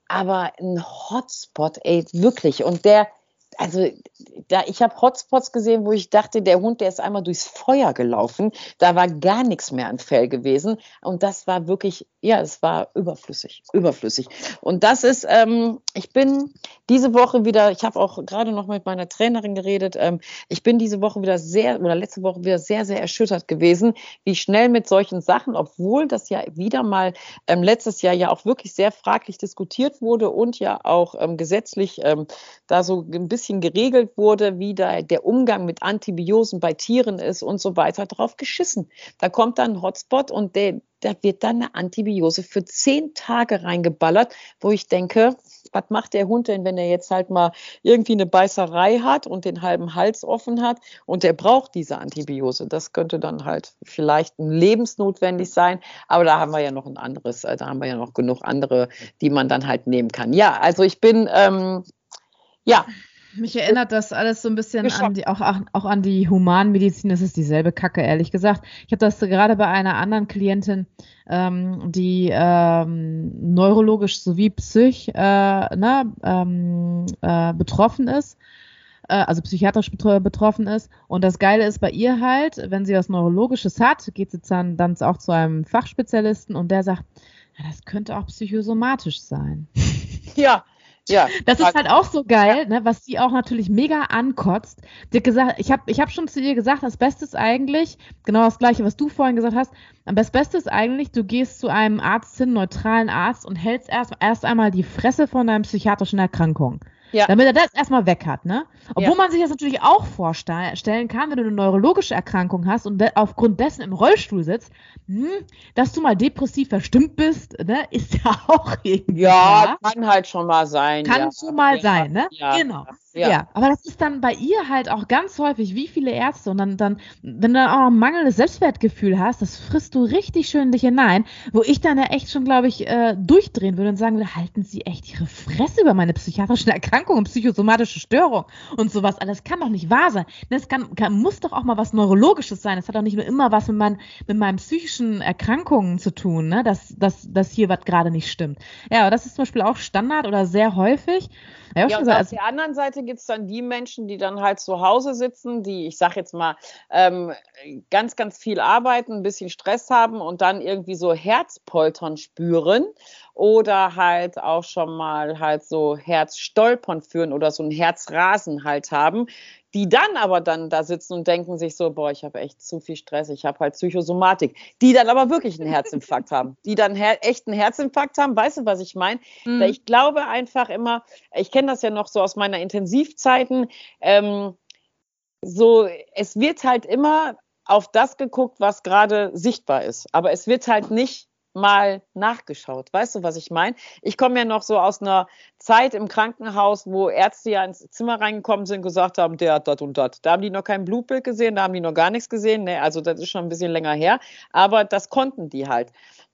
Aber ein Hotspot, ey, wirklich. Und der, also da, ich habe Hotspots gesehen, wo ich dachte, der Hund, der ist einmal durchs Feuer gelaufen. Da war gar nichts mehr an Fell gewesen. Und das war wirklich, ja, es war überflüssig, überflüssig. Und das ist, ähm, ich bin diese Woche wieder, ich habe auch gerade noch mit meiner Trainerin geredet, ähm, ich bin diese Woche wieder sehr, oder letzte Woche wieder sehr, sehr erschüttert gewesen, wie schnell mit solchen Sachen, obwohl das ja wieder mal ähm, letztes Jahr ja auch wirklich sehr fraglich diskutiert wurde und ja auch ähm, gesetzlich ähm, da so ein bisschen bisschen geregelt wurde, wie da der Umgang mit Antibiosen bei Tieren ist und so weiter, drauf geschissen. Da kommt dann ein Hotspot und der, da wird dann eine Antibiose für zehn Tage reingeballert, wo ich denke, was macht der Hund denn, wenn er jetzt halt mal irgendwie eine Beißerei hat und den halben Hals offen hat und der braucht diese Antibiose? Das könnte dann halt vielleicht lebensnotwendig sein, aber da haben wir ja noch ein anderes, äh, da haben wir ja noch genug andere, die man dann halt nehmen kann. Ja, also ich bin, ähm, ja, mich erinnert das alles so ein bisschen an die, auch, auch an die Humanmedizin. Das ist dieselbe Kacke, ehrlich gesagt. Ich habe das gerade bei einer anderen Klientin, ähm, die ähm, neurologisch sowie psych äh, ne, ähm, äh, betroffen ist äh, also psychiatrisch betroffen ist. Und das Geile ist bei ihr halt, wenn sie was Neurologisches hat, geht sie dann, dann auch zu einem Fachspezialisten und der sagt, ja, das könnte auch psychosomatisch sein. Ja, ja. Das ist halt auch so geil, ne, was sie auch natürlich mega ankotzt. Die hat gesagt, ich habe ich hab schon zu ihr gesagt, das Beste ist eigentlich, genau das gleiche, was du vorhin gesagt hast, das Beste ist eigentlich, du gehst zu einem Arzt hin, neutralen Arzt und hältst erst, erst einmal die Fresse von deiner psychiatrischen Erkrankung. Ja. Damit er das erstmal weg hat, ne? Obwohl ja. man sich das natürlich auch vorstellen kann, wenn du eine neurologische Erkrankung hast und aufgrund dessen im Rollstuhl sitzt, hm, dass du mal depressiv verstimmt bist, ne, ist ja <laughs> auch irgendwie. Ja, kann halt schon mal sein. Kann ja. schon mal sein, ne? Genau. Ja. ja. aber das ist dann bei ihr halt auch ganz häufig, wie viele Ärzte und dann, dann wenn du dann auch ein mangelndes Selbstwertgefühl hast, das frisst du richtig schön dich hinein, wo ich dann ja echt schon, glaube ich, äh, durchdrehen würde und sagen würde, halten Sie echt Ihre Fresse über meine psychiatrischen Erkrankungen, psychosomatische Störung und sowas. Alles kann doch nicht wahr sein. Das kann, kann, muss doch auch mal was Neurologisches sein. Das hat doch nicht nur immer was mit, mein, mit meinen psychischen Erkrankungen zu tun, ne? dass, dass, dass hier was gerade nicht stimmt. Ja, aber das ist zum Beispiel auch Standard oder sehr häufig. Ja, ja und auf der anderen Seite gibt es dann die Menschen, die dann halt zu Hause sitzen, die, ich sag jetzt mal, ähm, ganz, ganz viel arbeiten, ein bisschen Stress haben und dann irgendwie so Herzpoltern spüren oder halt auch schon mal halt so Herzstolpern führen oder so ein Herzrasen halt haben, die dann aber dann da sitzen und denken sich so, boah, ich habe echt zu viel Stress, ich habe halt Psychosomatik, die dann aber wirklich einen Herzinfarkt haben, die dann her echt einen Herzinfarkt haben, weißt du, was ich meine? Mhm. Ich glaube einfach immer, ich kenne das ja noch so aus meiner Intensivzeiten, ähm, so, es wird halt immer auf das geguckt, was gerade sichtbar ist, aber es wird halt nicht mal nachgeschaut. Weißt du, was ich meine? Ich komme ja noch so aus einer Zeit im Krankenhaus, wo Ärzte ja ins Zimmer reingekommen sind und gesagt haben, der hat das und das. Da haben die noch kein Blutbild gesehen, da haben die noch gar nichts gesehen. Nee, also das ist schon ein bisschen länger her. Aber das konnten die halt.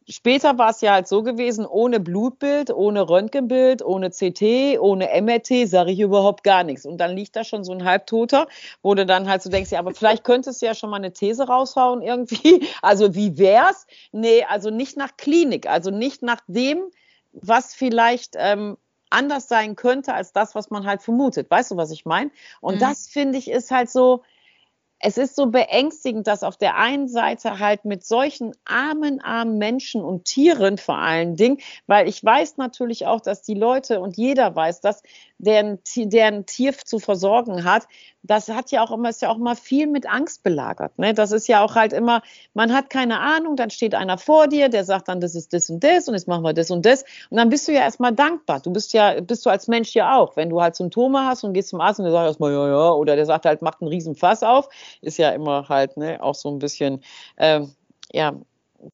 Später war es ja halt so gewesen, ohne Blutbild, ohne Röntgenbild, ohne CT, ohne MRT, sage ich überhaupt gar nichts. Und dann liegt da schon so ein Halbtoter, wo du dann halt so denkst, ja, aber vielleicht könntest du ja schon mal eine These raushauen irgendwie. <laughs> Also wie wär's? Nee, also nicht nach Klinik, also nicht nach dem, was vielleicht ähm, anders sein könnte als das, was man halt vermutet. Weißt du, was ich meine? Und mhm. das finde ich ist halt so, es ist so beängstigend, dass auf der einen Seite halt mit solchen armen, armen Menschen und Tieren vor allen Dingen, weil ich weiß natürlich auch, dass die Leute und jeder weiß, dass der, der ein Tier zu versorgen hat, das hat ja auch immer, ist ja auch immer viel mit Angst belagert. Ne? Das ist ja auch halt immer, man hat keine Ahnung, dann steht einer vor dir, der sagt dann, das ist das und das und jetzt machen wir das und das. Und dann bist du ja erstmal dankbar. Du bist ja, bist du als Mensch ja auch. Wenn du halt Symptome hast und gehst zum Arzt und der sagt erstmal, ja, ja, oder der sagt halt, macht einen riesen Fass auf, ist ja immer halt, ne, auch so ein bisschen, äh, ja,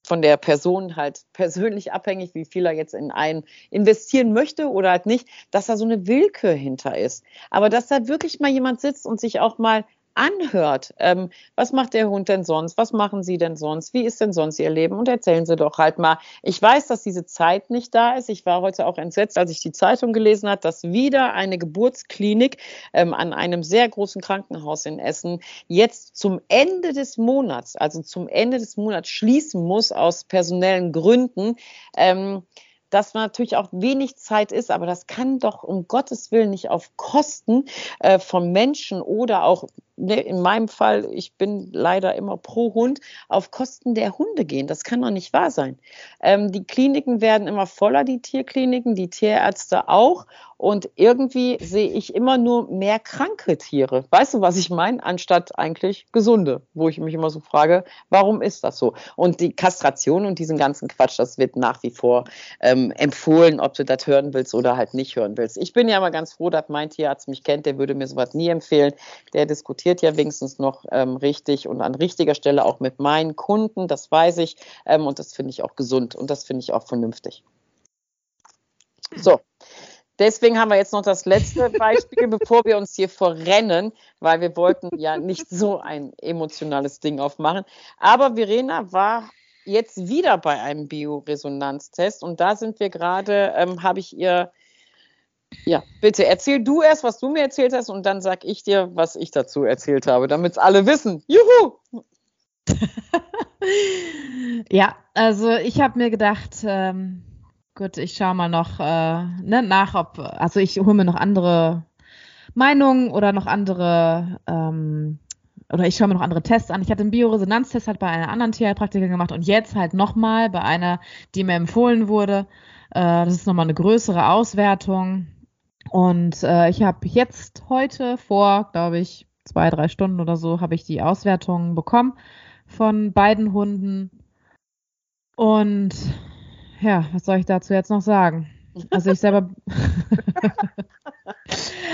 von der Person halt persönlich abhängig, wie viel er jetzt in einen investieren möchte oder halt nicht, dass da so eine Willkür hinter ist. Aber dass da wirklich mal jemand sitzt und sich auch mal anhört. Ähm, was macht der Hund denn sonst? Was machen Sie denn sonst? Wie ist denn sonst Ihr Leben? Und erzählen Sie doch halt mal. Ich weiß, dass diese Zeit nicht da ist. Ich war heute auch entsetzt, als ich die Zeitung gelesen habe, dass wieder eine Geburtsklinik ähm, an einem sehr großen Krankenhaus in Essen jetzt zum Ende des Monats, also zum Ende des Monats schließen muss aus personellen Gründen. Ähm, dass natürlich auch wenig Zeit ist, aber das kann doch um Gottes Willen nicht auf Kosten äh, von Menschen oder auch ne, in meinem Fall, ich bin leider immer pro Hund, auf Kosten der Hunde gehen. Das kann doch nicht wahr sein. Ähm, die Kliniken werden immer voller, die Tierkliniken, die Tierärzte auch. Und irgendwie sehe ich immer nur mehr kranke Tiere. Weißt du, was ich meine? Anstatt eigentlich gesunde, wo ich mich immer so frage, warum ist das so? Und die Kastration und diesen ganzen Quatsch, das wird nach wie vor ähm, empfohlen, ob du das hören willst oder halt nicht hören willst. Ich bin ja immer ganz froh, dass mein Tierarzt mich kennt, der würde mir sowas nie empfehlen. Der diskutiert ja wenigstens noch ähm, richtig und an richtiger Stelle auch mit meinen Kunden, das weiß ich. Ähm, und das finde ich auch gesund und das finde ich auch vernünftig. So, Deswegen haben wir jetzt noch das letzte Beispiel, <laughs> bevor wir uns hier verrennen, weil wir wollten ja nicht so ein emotionales Ding aufmachen. Aber Verena war jetzt wieder bei einem Bioresonanztest und da sind wir gerade, ähm, habe ich ihr, ja, bitte erzähl du erst, was du mir erzählt hast und dann sag ich dir, was ich dazu erzählt habe, damit es alle wissen. Juhu! <laughs> ja, also ich habe mir gedacht, ähm, Gut, ich schaue mal noch äh, ne, nach, ob, also ich hole mir noch andere Meinungen oder noch andere, ähm, oder ich schaue mir noch andere Tests an. Ich hatte einen Bioresonanztest halt bei einer anderen Tierheilpraktikerin gemacht und jetzt halt nochmal bei einer, die mir empfohlen wurde. Äh, das ist nochmal eine größere Auswertung. Und äh, ich habe jetzt heute vor, glaube ich, zwei, drei Stunden oder so, habe ich die Auswertung bekommen von beiden Hunden. Und ja, was soll ich dazu jetzt noch sagen? Also ich selber. <laughs>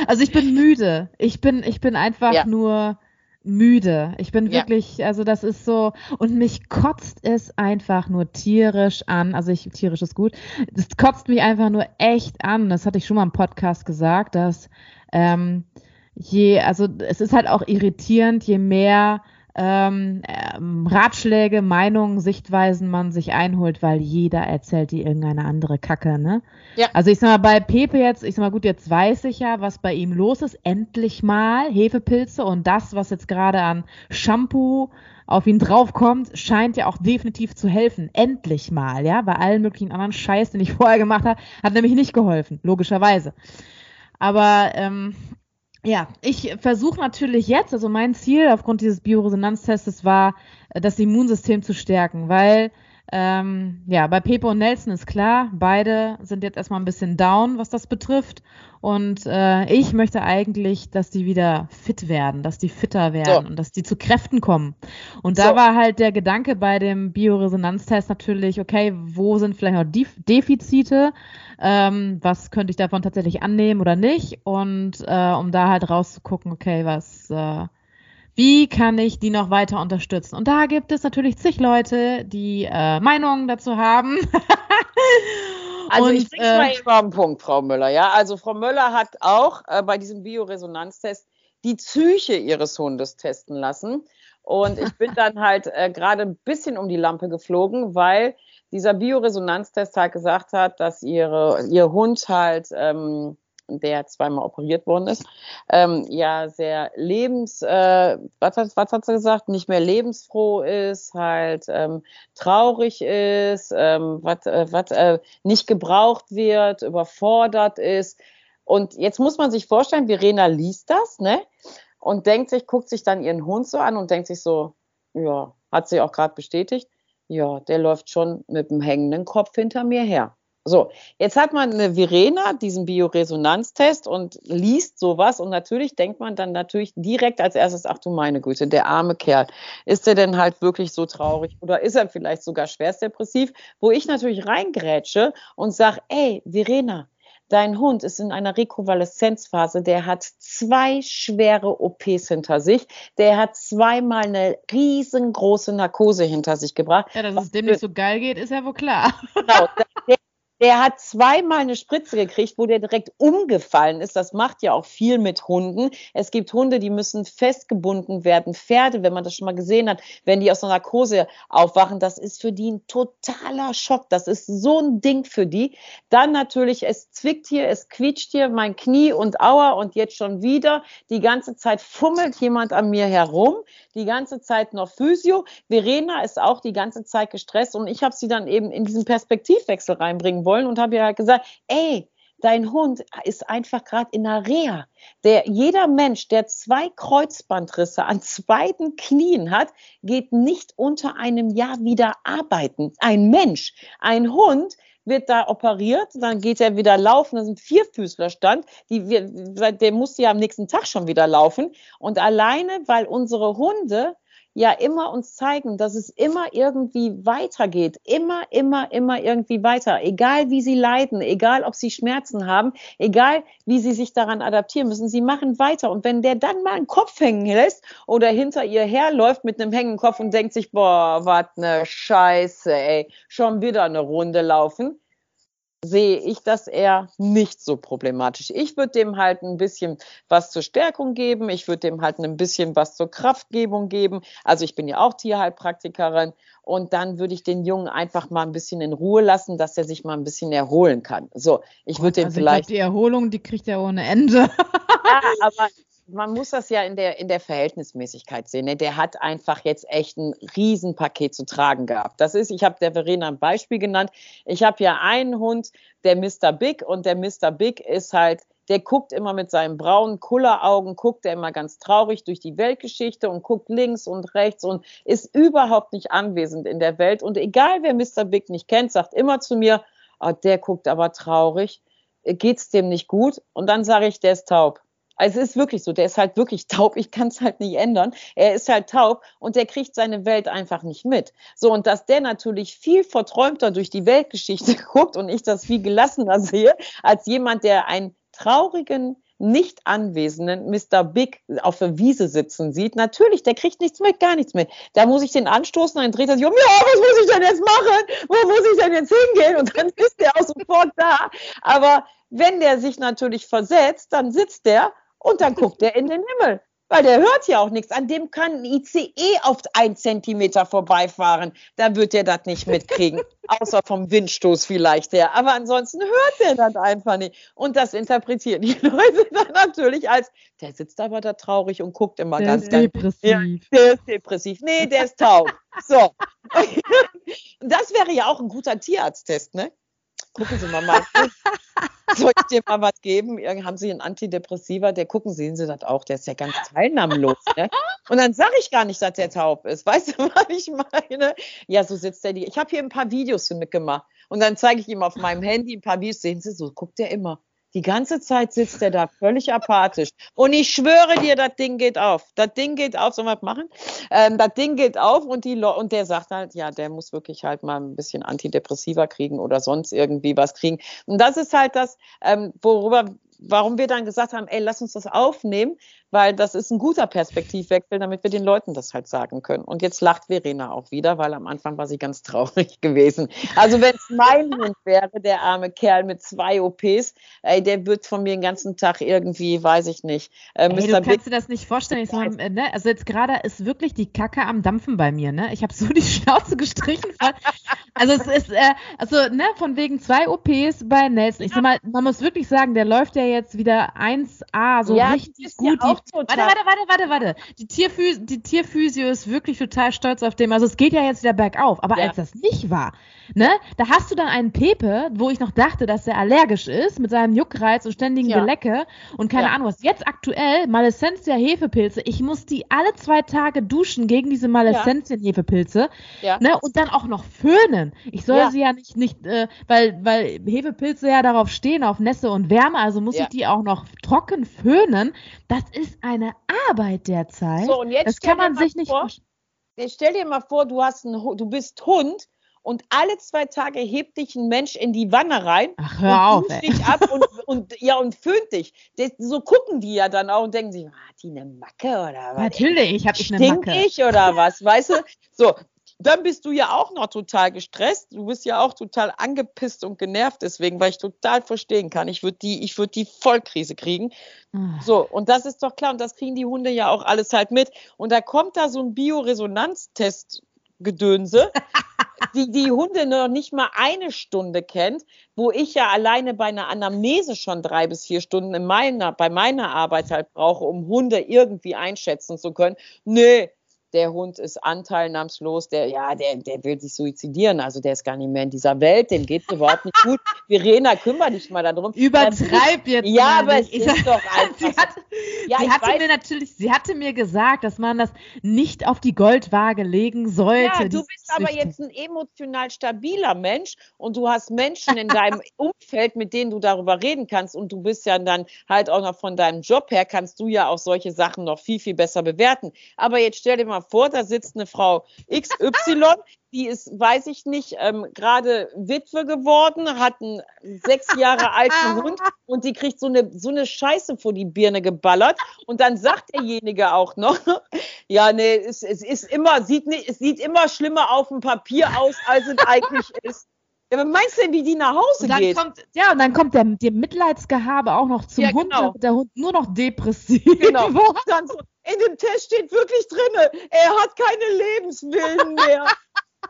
Also ich bin müde. Ich bin, ich bin einfach ja. nur müde. Ich bin wirklich, ja. also das ist so, und mich kotzt es einfach nur tierisch an. Also ich, tierisch ist gut. Das kotzt mich einfach nur echt an. Das hatte ich schon mal im Podcast gesagt, dass ähm, je, also es ist halt auch irritierend, je mehr ähm, ähm, Ratschläge, Meinungen, Sichtweisen man sich einholt, weil jeder erzählt die irgendeine andere Kacke, ne? Ja. Also ich sag mal, bei Pepe jetzt, ich sag mal, gut, jetzt weiß ich ja, was bei ihm los ist. Endlich mal Hefepilze und das, was jetzt gerade an Shampoo auf ihn draufkommt, scheint ja auch definitiv zu helfen. Endlich mal, ja? Bei allen möglichen anderen Scheiß, den ich <laughs> vorher gemacht habe, hat nämlich nicht geholfen, logischerweise. Aber ähm, ja, ich versuche natürlich jetzt, also mein Ziel aufgrund dieses Bioresonanztests war, äh, das Immunsystem zu stärken, weil ähm, ja, bei Pepe und Nelson ist klar, beide sind jetzt erstmal ein bisschen down, was das betrifft. Und äh, ich möchte eigentlich, dass die wieder fit werden, dass die fitter werden so. und dass die zu Kräften kommen. Und da so. war halt der Gedanke bei dem Bioresonanztest natürlich, okay, wo sind vielleicht noch Def Defizite? ähm, was könnte ich davon tatsächlich annehmen oder nicht und äh, um da halt rauszugucken, okay, was, äh, wie kann ich die noch weiter unterstützen? Und da gibt es natürlich zig Leute, die äh, Meinungen dazu haben. <laughs> also und, ich bring's äh, mal eben auf den Punkt, Frau Müller. Ja, also Frau Müller hat auch äh, bei diesem Bioresonanztest die Psyche ihres Hundes testen lassen. Und ich bin dann halt äh, gerade ein bisschen um die Lampe geflogen, weil dieser Bioresonanztest halt gesagt hat, dass ihre, ihr Hund halt, ähm, der zweimal operiert worden ist, ähm, ja sehr lebens, äh, was, hat, was hat sie gesagt, nicht mehr lebensfroh ist, halt ähm, traurig ist, ähm, was, äh, was äh, nicht gebraucht wird, überfordert ist. Und jetzt muss man sich vorstellen, Verena liest das, ne? Und denkt sich, guckt sich dann ihren Hund so an und denkt sich so, ja, hat sie auch gerade bestätigt, ja, der läuft schon mit dem hängenden Kopf hinter mir her. So, jetzt hat man eine Verena, diesen Bioresonanztest und liest sowas und natürlich denkt man dann natürlich direkt als erstes, ach du meine Güte, der arme Kerl, ist der denn halt wirklich so traurig oder ist er vielleicht sogar schwerstdepressiv, wo ich natürlich reingrätsche und sage, ey, Verena, Dein Hund ist in einer Rekonvaleszenzphase, der hat zwei schwere OPs hinter sich, der hat zweimal eine riesengroße Narkose hinter sich gebracht. Ja, dass es dem nicht so geil geht, ist ja wohl klar. Genau, <laughs> der, der hat zweimal eine Spritze gekriegt, wo der direkt umgefallen ist. Das macht ja auch viel mit Hunden. Es gibt Hunde, die müssen festgebunden werden. Pferde, wenn man das schon mal gesehen hat, wenn die aus einer Narkose aufwachen, das ist für die ein totaler Schock. Das ist so ein Ding für die. Dann natürlich, es zwickt hier, es quietscht hier, mein Knie und Aua und jetzt schon wieder. Die ganze Zeit fummelt jemand an mir herum. Die ganze Zeit noch Physio. Verena ist auch die ganze Zeit gestresst und ich habe sie dann eben in diesen Perspektivwechsel reinbringen wollen und habe ja gesagt, ey, dein Hund ist einfach gerade in der Reha. Der, jeder Mensch, der zwei Kreuzbandrisse an beiden Knien hat, geht nicht unter einem Jahr wieder arbeiten. Ein Mensch, ein Hund wird da operiert, dann geht er wieder laufen, das ist ein Vierfüßlerstand, die, der muss ja am nächsten Tag schon wieder laufen. Und alleine, weil unsere Hunde ja immer uns zeigen, dass es immer irgendwie weitergeht. Immer, immer, immer irgendwie weiter. Egal wie sie leiden, egal ob sie Schmerzen haben, egal wie sie sich daran adaptieren müssen, sie machen weiter. Und wenn der dann mal einen Kopf hängen lässt oder hinter ihr herläuft mit einem hängenden Kopf und denkt sich, boah, was ne Scheiße, ey, schon wieder eine Runde laufen, sehe ich das eher nicht so problematisch. Ich würde dem halt ein bisschen was zur Stärkung geben, ich würde dem halt ein bisschen was zur Kraftgebung geben. Also ich bin ja auch Tierheilpraktikerin und dann würde ich den Jungen einfach mal ein bisschen in Ruhe lassen, dass er sich mal ein bisschen erholen kann. So, ich würde den also vielleicht. Ich glaub, die Erholung, die kriegt er ohne Ende. ja, aber man muss das ja in der, in der Verhältnismäßigkeit sehen. Ne? Der hat einfach jetzt echt ein Riesenpaket zu tragen gehabt. Das ist, ich habe der Verena ein Beispiel genannt. Ich habe ja einen Hund, der Mr. Big und der Mr. Big ist halt, der guckt immer mit seinen braunen Kulleraugen, guckt er immer ganz traurig durch die Weltgeschichte und guckt links und rechts und ist überhaupt nicht anwesend in der Welt. Und egal wer Mr. Big nicht kennt, sagt immer zu mir, oh, der guckt aber traurig, geht's dem nicht gut? Und dann sage ich, der ist taub. Also es ist wirklich so, der ist halt wirklich <laughs> taub, ich kann es halt nicht ändern. Er ist halt taub und der kriegt seine Welt einfach nicht mit. So, und dass der natürlich viel verträumter durch die Weltgeschichte <laughs> guckt und ich das viel gelassener sehe, als jemand, der einen traurigen nicht anwesenden Mr. Big auf der Wiese sitzen sieht, natürlich, der kriegt nichts mit, gar nichts mit. Da muss ich den anstoßen, dann dreht er sich um, ja, was muss ich denn jetzt machen? Wo muss ich denn jetzt hingehen? Und dann <laughs> ist der auch sofort da. Aber wenn der sich natürlich versetzt, dann sitzt der und dann guckt er in den Himmel. Weil der hört ja auch nichts. An dem kann ein ICE auf einen Zentimeter vorbeifahren. Da wird er das nicht mitkriegen. <laughs> Außer vom Windstoß vielleicht her. Aber ansonsten hört er das einfach nicht. Und das interpretieren die <laughs> Leute dann natürlich als, der sitzt aber da traurig und guckt immer Der ganz, ist ganz. depressiv. Ja, der ist depressiv. Nee, der ist taub. So. <laughs> Das wäre ja auch ein guter Tierarzttest, ne? Gucken Sie mal mal. <laughs> Soll ich dir mal was geben? Haben Sie einen Antidepressiva? Der gucken, sehen Sie das auch, der ist ja ganz teilnahmlos. Ne? Und dann sage ich gar nicht, dass der taub ist. Weißt du, <laughs> was ich meine? Ja, so sitzt der die. Ich habe hier ein paar Videos mitgemacht. Und dann zeige ich ihm auf meinem Handy ein paar Videos. Sehen Sie, so guckt der immer. Die ganze Zeit sitzt er da völlig apathisch. Und ich schwöre dir, das Ding geht auf. Das Ding geht auf. Sollen wir machen? Ähm, das Ding geht auf und, die und der sagt halt, ja, der muss wirklich halt mal ein bisschen Antidepressiva kriegen oder sonst irgendwie was kriegen. Und das ist halt das, ähm, worüber, warum wir dann gesagt haben, ey, lass uns das aufnehmen, weil das ist ein guter Perspektivwechsel, damit wir den Leuten das halt sagen können. Und jetzt lacht Verena auch wieder, weil am Anfang war sie ganz traurig <laughs> gewesen. Also wenn es mein Hund wäre, der arme Kerl mit zwei OPs, ey, der wird von mir den ganzen Tag irgendwie, weiß ich nicht, äh, Ey, du kannst dir das nicht vorstellen. Mal, äh, ne? Also jetzt gerade ist wirklich die Kacke am Dampfen bei mir. Ne? Ich habe so die <laughs> Schnauze gestrichen. Also es ist, äh, also ne, von wegen zwei OPs bei Nelson. Ich sag mal, man muss wirklich sagen, der läuft ja jetzt wieder 1A, so Ja, richtig ist ja gut. total- warte, warte, warte, warte, warte. Die, Tierphys die Tierphysio ist wirklich total stolz auf dem. Also es geht ja jetzt wieder bergauf. Aber Ja. als das nicht war, ne, da hast du dann einen Pepe, wo ich noch dachte, dass er allergisch ist, mit seinem Juckreiz und ständigen Ja. Gelecke und keine Ja. Ahnung was. Jetzt aktuell Malescentia Hefepilze. Ich muss die alle zwei Tage duschen gegen diese Malescentia Hefepilze. Ja. Ne? Und dann auch noch föhnen. Ich soll Ja. sie ja nicht, nicht äh, weil, weil Hefepilze ja darauf stehen, auf Nässe und Wärme, also muss Ja. ich die auch noch trocken föhnen. Das ist eine Arbeit derzeit. So, und jetzt das kann man sich nicht vor. Jetzt stell dir mal vor, du hast einen, du bist Hund und alle zwei Tage hebt dich ein Mensch in die Wanne rein Ach, hör auf, und ey. dich ab <laughs> und, und ja und föhnt dich. Das, so gucken die ja dann auch und denken sich, hat die eine Macke oder was? Natürlich, habe ich eine Stink Macke. ich oder was, weißt du? So, dann bist du ja auch noch total gestresst. Du bist ja auch total angepisst und genervt deswegen, weil ich total verstehen kann. Ich würde die, ich würde die Vollkrise kriegen. Ah. So, und das ist doch klar, und das kriegen die Hunde ja auch alles halt mit. Und da kommt da so ein Bioresonanztest-Gedönse, <laughs> die die Hunde noch nicht mal eine Stunde kennt, wo ich ja alleine bei einer Anamnese schon drei bis vier Stunden in meiner, bei meiner Arbeit halt brauche, um Hunde irgendwie einschätzen zu können. Nee. Der Hund ist anteilnahmslos, der, ja, der, der will sich suizidieren, also der ist gar nicht mehr in dieser Welt, dem geht es überhaupt nicht gut. Verena, kümmere dich mal darum. Übertreib jetzt Ja, aber es ist doch <laughs> einfach. Sie, hat, Ja, sie hatte weiß. mir natürlich, sie hatte mir gesagt, dass man das nicht auf die Goldwaage legen sollte. Ja, du bist aber jetzt ein emotional stabiler Mensch und du hast Menschen in deinem <laughs> Umfeld, mit denen du darüber reden kannst und du bist ja dann halt auch noch von deinem Job her, kannst du ja auch solche Sachen noch viel, viel besser bewerten. Aber jetzt stell dir mal vor, da sitzt eine Frau XY, die ist, weiß ich nicht, ähm, gerade Witwe geworden, hat einen sechs Jahre alten Hund und die kriegt so eine, so eine Scheiße vor die Birne geballert und dann sagt derjenige auch noch, ja, nee, es, es ist immer, sieht nicht, es sieht immer schlimmer auf dem Papier aus, als es eigentlich ist. Ja, was meinst du denn, wie die nach Hause Und dann geht? kommt, ja, und dann kommt der, der Mitleidsgehabe auch noch zum Ja, Hund, genau. der Hund nur noch depressiv. Genau. <laughs> Dann so, in dem Test steht wirklich drinne, er hat keine Lebenswillen mehr.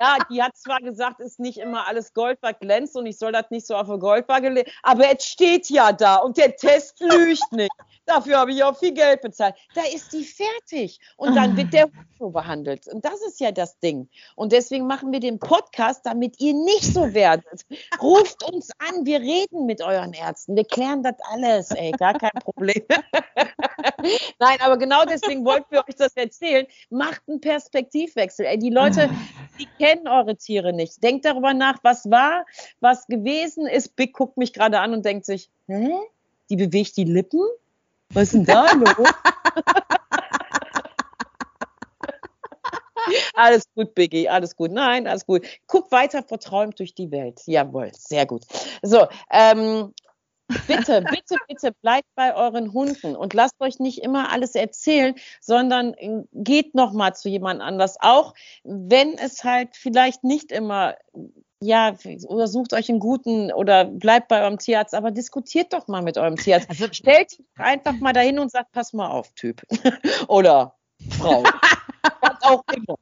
Ja, die hat zwar gesagt, ist nicht immer alles Gold, was glänzt und ich soll das nicht so auf eine Goldwaage legen, aber es steht ja da und der Test lügt nicht. Dafür habe ich auch viel Geld bezahlt. Da ist die fertig und dann wird der so behandelt. Und das ist ja das Ding. Und deswegen machen wir den Podcast, damit ihr nicht so werdet. Ruft uns an, wir reden mit euren Ärzten, wir klären das alles, ey, gar kein Problem. <laughs> Nein, aber genau deswegen wollten wir euch das erzählen. Macht einen Perspektivwechsel. Ey, die Leute, die kennen eure Tiere nicht. Denkt darüber nach, was war, was gewesen ist. Big guckt mich gerade an und denkt sich, hä? Die bewegt die Lippen? Was ist denn da? <laughs> Alles gut, Biggie, alles gut. Nein, alles gut. Guck weiter verträumt durch die Welt. Jawohl, sehr gut. So, ähm, Bitte, bitte, bitte bleibt bei euren Hunden und lasst euch nicht immer alles erzählen, sondern äh, geht noch mal zu jemand anders. Auch wenn es halt vielleicht nicht immer ja, oder sucht euch einen guten oder bleibt bei eurem Tierarzt, aber diskutiert doch mal mit eurem Tierarzt. Also, Stellt einfach mal dahin und sagt, pass mal auf, Typ. <laughs> oder Frau. <laughs> Was auch immer.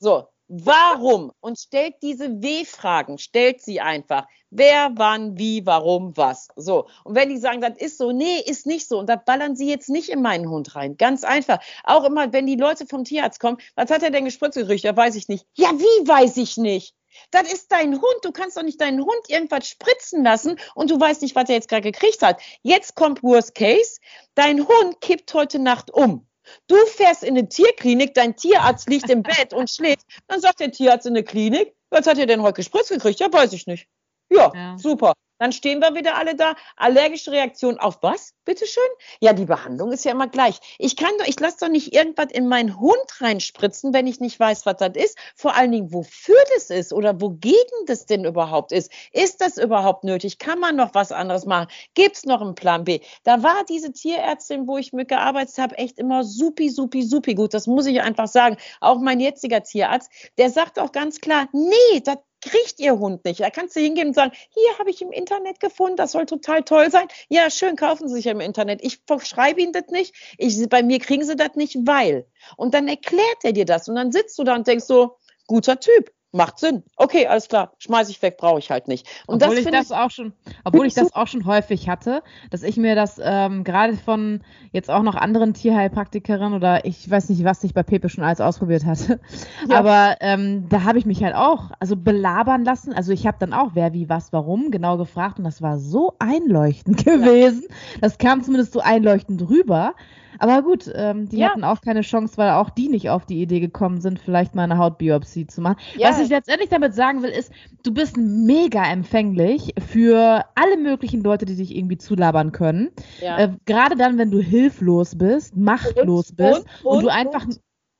So, Warum? Und stellt diese W-Fragen, stellt sie einfach. Wer, wann, wie, warum, was. So. Und wenn die sagen, das ist so, nee, ist nicht so. Und da ballern sie jetzt nicht in meinen Hund rein. Ganz einfach. Auch immer, wenn die Leute vom Tierarzt kommen, was hat er denn gespritzt gekriegt? Ja, weiß ich nicht. Ja, wie weiß ich nicht? Das ist dein Hund. Du kannst doch nicht deinen Hund irgendwas spritzen lassen und du weißt nicht, was er jetzt gerade gekriegt hat. Jetzt kommt Worst Case. Dein Hund kippt heute Nacht um. Du fährst in eine Tierklinik, dein Tierarzt liegt im Bett und schläft. Dann sagt der Tierarzt in der Klinik, was hat er denn heute gespritzt gekriegt? Ja, weiß ich nicht. Ja, ja, super. Dann stehen wir wieder alle da. Allergische Reaktion auf was? Bitteschön? Ja, die Behandlung ist ja immer gleich. Ich kann doch, ich lasse doch nicht irgendwas in meinen Hund reinspritzen, wenn ich nicht weiß, was das ist. Vor allen Dingen, wofür das ist oder wogegen das denn überhaupt ist. Ist das überhaupt nötig? Kann man noch was anderes machen? Gibt es noch einen Plan B? Da war diese Tierärztin, wo ich mitgearbeitet habe, echt immer supi, supi, supi gut. Das muss ich einfach sagen. Auch mein jetziger Tierarzt, der sagt auch ganz klar, nee, das kriegt ihr Hund nicht. Da kannst du hingehen und sagen, hier habe ich im Internet gefunden, das soll total toll sein. Ja, schön, kaufen Sie sich im Internet. Ich verschreibe Ihnen das nicht. Ich, bei mir kriegen Sie das nicht, weil. Und dann erklärt er dir das und dann sitzt du da und denkst so, guter Typ macht Sinn. Okay, alles klar, schmeiß ich weg, brauche ich halt nicht. Und obwohl das ich das auch schon, obwohl ich das <laughs> auch schon häufig hatte, dass ich mir das ähm, gerade von jetzt auch noch anderen Tierheilpraktikerinnen oder ich weiß nicht, was ich bei Pepe schon alles ausprobiert hatte, ja. aber ähm, da habe ich mich halt auch also belabern lassen. Also ich habe dann auch wer, wie, was, warum genau gefragt und das war so einleuchtend <laughs> gewesen. Ja. Das kam zumindest so einleuchtend rüber. Aber gut, ähm, die ja. hatten auch keine Chance, weil auch die nicht auf die Idee gekommen sind, vielleicht mal eine Hautbiopsie zu machen. Ja. Was ich letztendlich damit sagen will, ist, du bist mega empfänglich für alle möglichen Leute, die dich irgendwie zulabern können. Ja. Äh, Gerade dann, wenn du hilflos bist, machtlos und, bist und, und, und, du einfach.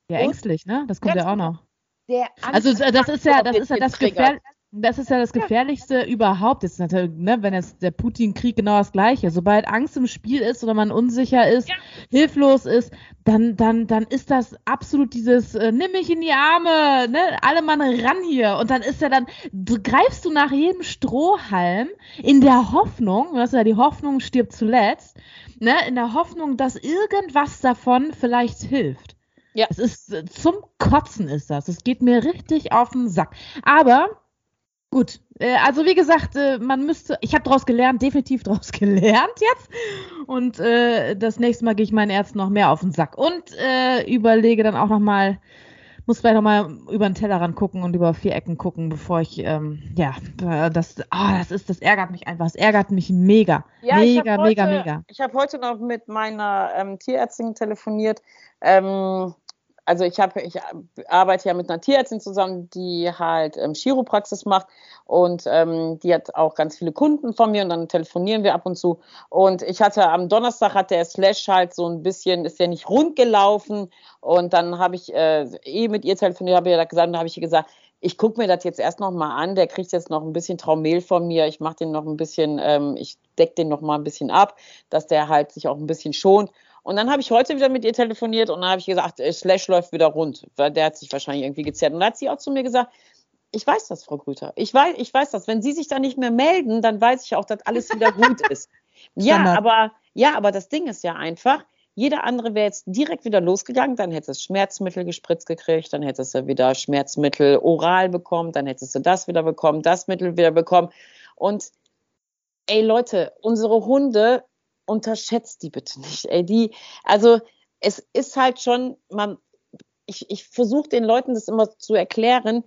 ja, ängstlich, ne? Das kommt ja auch noch. also das ist ja, das ist ja das Gefährliche. Das ist ja das Gefährlichste ja. überhaupt. Natürlich, ne, wenn jetzt der Putin-Krieg genau das Gleiche. Sobald Angst im Spiel ist oder man unsicher ist, ja. hilflos ist, dann, dann, dann ist das absolut dieses, äh, nimm mich in die Arme, ne, alle Mann ran hier. Und dann ist ja dann, du greifst du nach jedem Strohhalm in der Hoffnung, das ist ja die Hoffnung stirbt zuletzt, ne, in der Hoffnung, dass irgendwas davon vielleicht hilft. Ja. Es ist äh, zum Kotzen ist das. Es geht mir richtig auf den Sack. Aber Gut, äh, also wie gesagt, äh, man müsste, ich habe daraus gelernt, definitiv daraus <laughs> gelernt jetzt. Und äh, das nächste Mal gehe ich meinen Ärzten noch mehr auf den Sack und äh, überlege dann auch nochmal, muss vielleicht nochmal über den Tellerrand gucken und über vier Ecken gucken, bevor ich, ähm, ja, das, oh, das ist, das ärgert mich einfach, es ärgert mich mega, ja, mega, heute, mega, mega. Ich habe heute noch mit meiner ähm, Tierärztin telefoniert. Ähm, also ich habe, ich arbeite ja mit einer Tierärztin zusammen, die halt ähm, Chiropraxis macht und ähm, die hat auch ganz viele Kunden von mir und dann telefonieren wir ab und zu. Und ich hatte am Donnerstag hat der Slash halt so ein bisschen, ist ja nicht rund gelaufen und dann habe ich äh, eh mit ihr telefoniert, habe ihr gesagt, da habe ich ihr gesagt, ich gucke mir das jetzt erst noch mal an. Der kriegt jetzt noch ein bisschen Traumehl von mir. Ich mache den noch ein bisschen, ähm, ich decke den noch ein bisschen ab, dass der halt sich auch ein bisschen schont. Und dann habe ich heute wieder mit ihr telefoniert und dann habe ich gesagt, äh, Slash läuft wieder rund, weil der hat sich wahrscheinlich irgendwie gezerrt. Und dann hat sie auch zu mir gesagt, ich weiß das, Frau Grüter. Ich weiß, ich weiß das. Wenn Sie sich da nicht mehr melden, dann weiß ich auch, dass alles wieder gut ist. <laughs> ja, aber, ja, aber das Ding ist ja einfach, jeder andere wäre jetzt direkt wieder losgegangen, dann hättest du Schmerzmittel gespritzt gekriegt, dann hättest du wieder Schmerzmittel oral bekommen, dann hättest du das wieder bekommen, das Mittel wieder bekommen. Und ey Leute, unsere Hunde unterschätzt die bitte nicht. Ey, die, also es ist halt schon, man, ich, ich versuche den Leuten das immer zu erklären,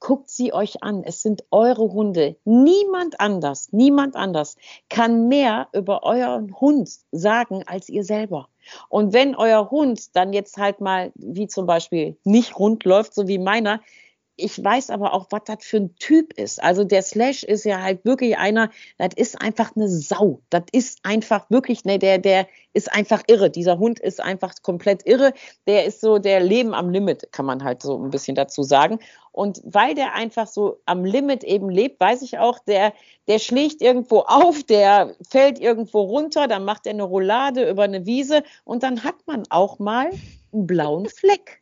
guckt sie euch an. Es sind eure Hunde. Niemand anders, niemand anders kann mehr über euren Hund sagen als ihr selber. Und wenn euer Hund dann jetzt halt mal, wie zum Beispiel, nicht rund läuft, so wie meiner, ich weiß aber auch, was das für ein Typ ist. Also der Slash ist ja halt wirklich einer, das ist einfach eine Sau. Das ist einfach wirklich, ne, der, der ist einfach irre. Dieser Hund ist einfach komplett irre. Der ist so der Leben am Limit, kann man halt so ein bisschen dazu sagen. Und weil der einfach so am Limit eben lebt, weiß ich auch, der, der schlägt irgendwo auf, der fällt irgendwo runter, dann macht er eine Roulade über eine Wiese und dann hat man auch mal einen blauen Fleck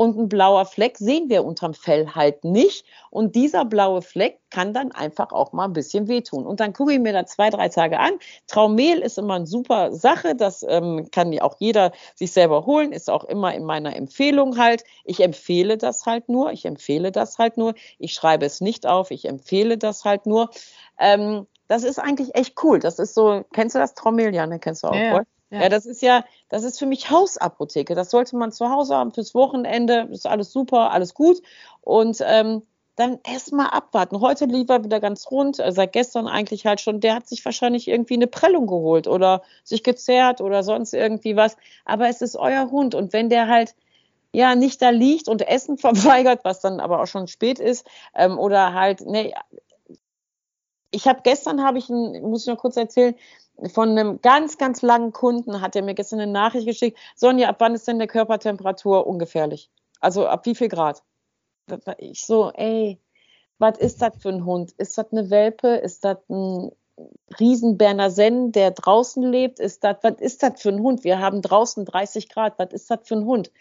und ein blauer Fleck sehen wir unterm Fell halt nicht. Und dieser blaue Fleck kann dann einfach auch mal ein bisschen wehtun. Und dann gucke ich mir da zwei, drei Tage an. Traumehl ist immer eine super Sache. Das ähm, kann ja auch jeder sich selber holen. Ist auch immer in meiner Empfehlung halt. Ich empfehle das halt nur. Ich empfehle das halt nur. Ich schreibe es nicht auf. Ich empfehle das halt nur. Ähm, das ist eigentlich echt cool. Das ist so, kennst du das Traumehl? Ja, ne, kennst du auch, ja, ja. Ja. ja. das ist ja, das ist für mich Hausapotheke. Das sollte man zu Hause haben fürs Wochenende. Ist alles super, alles gut. Und ähm, dann erst mal abwarten. Heute lief er wieder ganz rund, äh, seit gestern eigentlich halt schon. Der hat sich wahrscheinlich irgendwie eine Prellung geholt oder sich gezerrt oder sonst irgendwie was. Aber es ist euer Hund. Und wenn der halt ja nicht da liegt und Essen <laughs> verweigert, was dann aber auch schon spät ist, ähm, oder halt, ne, ich habe gestern habe ich, ein, muss ich noch kurz erzählen, von einem ganz, ganz langen Kunden hat er mir gestern eine Nachricht geschickt. Sonja, ab wann ist denn der Körpertemperatur ungefährlich? Also ab wie viel Grad? Ich so, ey, was ist das für ein Hund? Ist das eine Welpe? Ist das ein Riesenberner Senn, der draußen lebt? Ist das, was ist das für ein Hund? Wir haben draußen 30 Grad. Was ist das für ein Hund?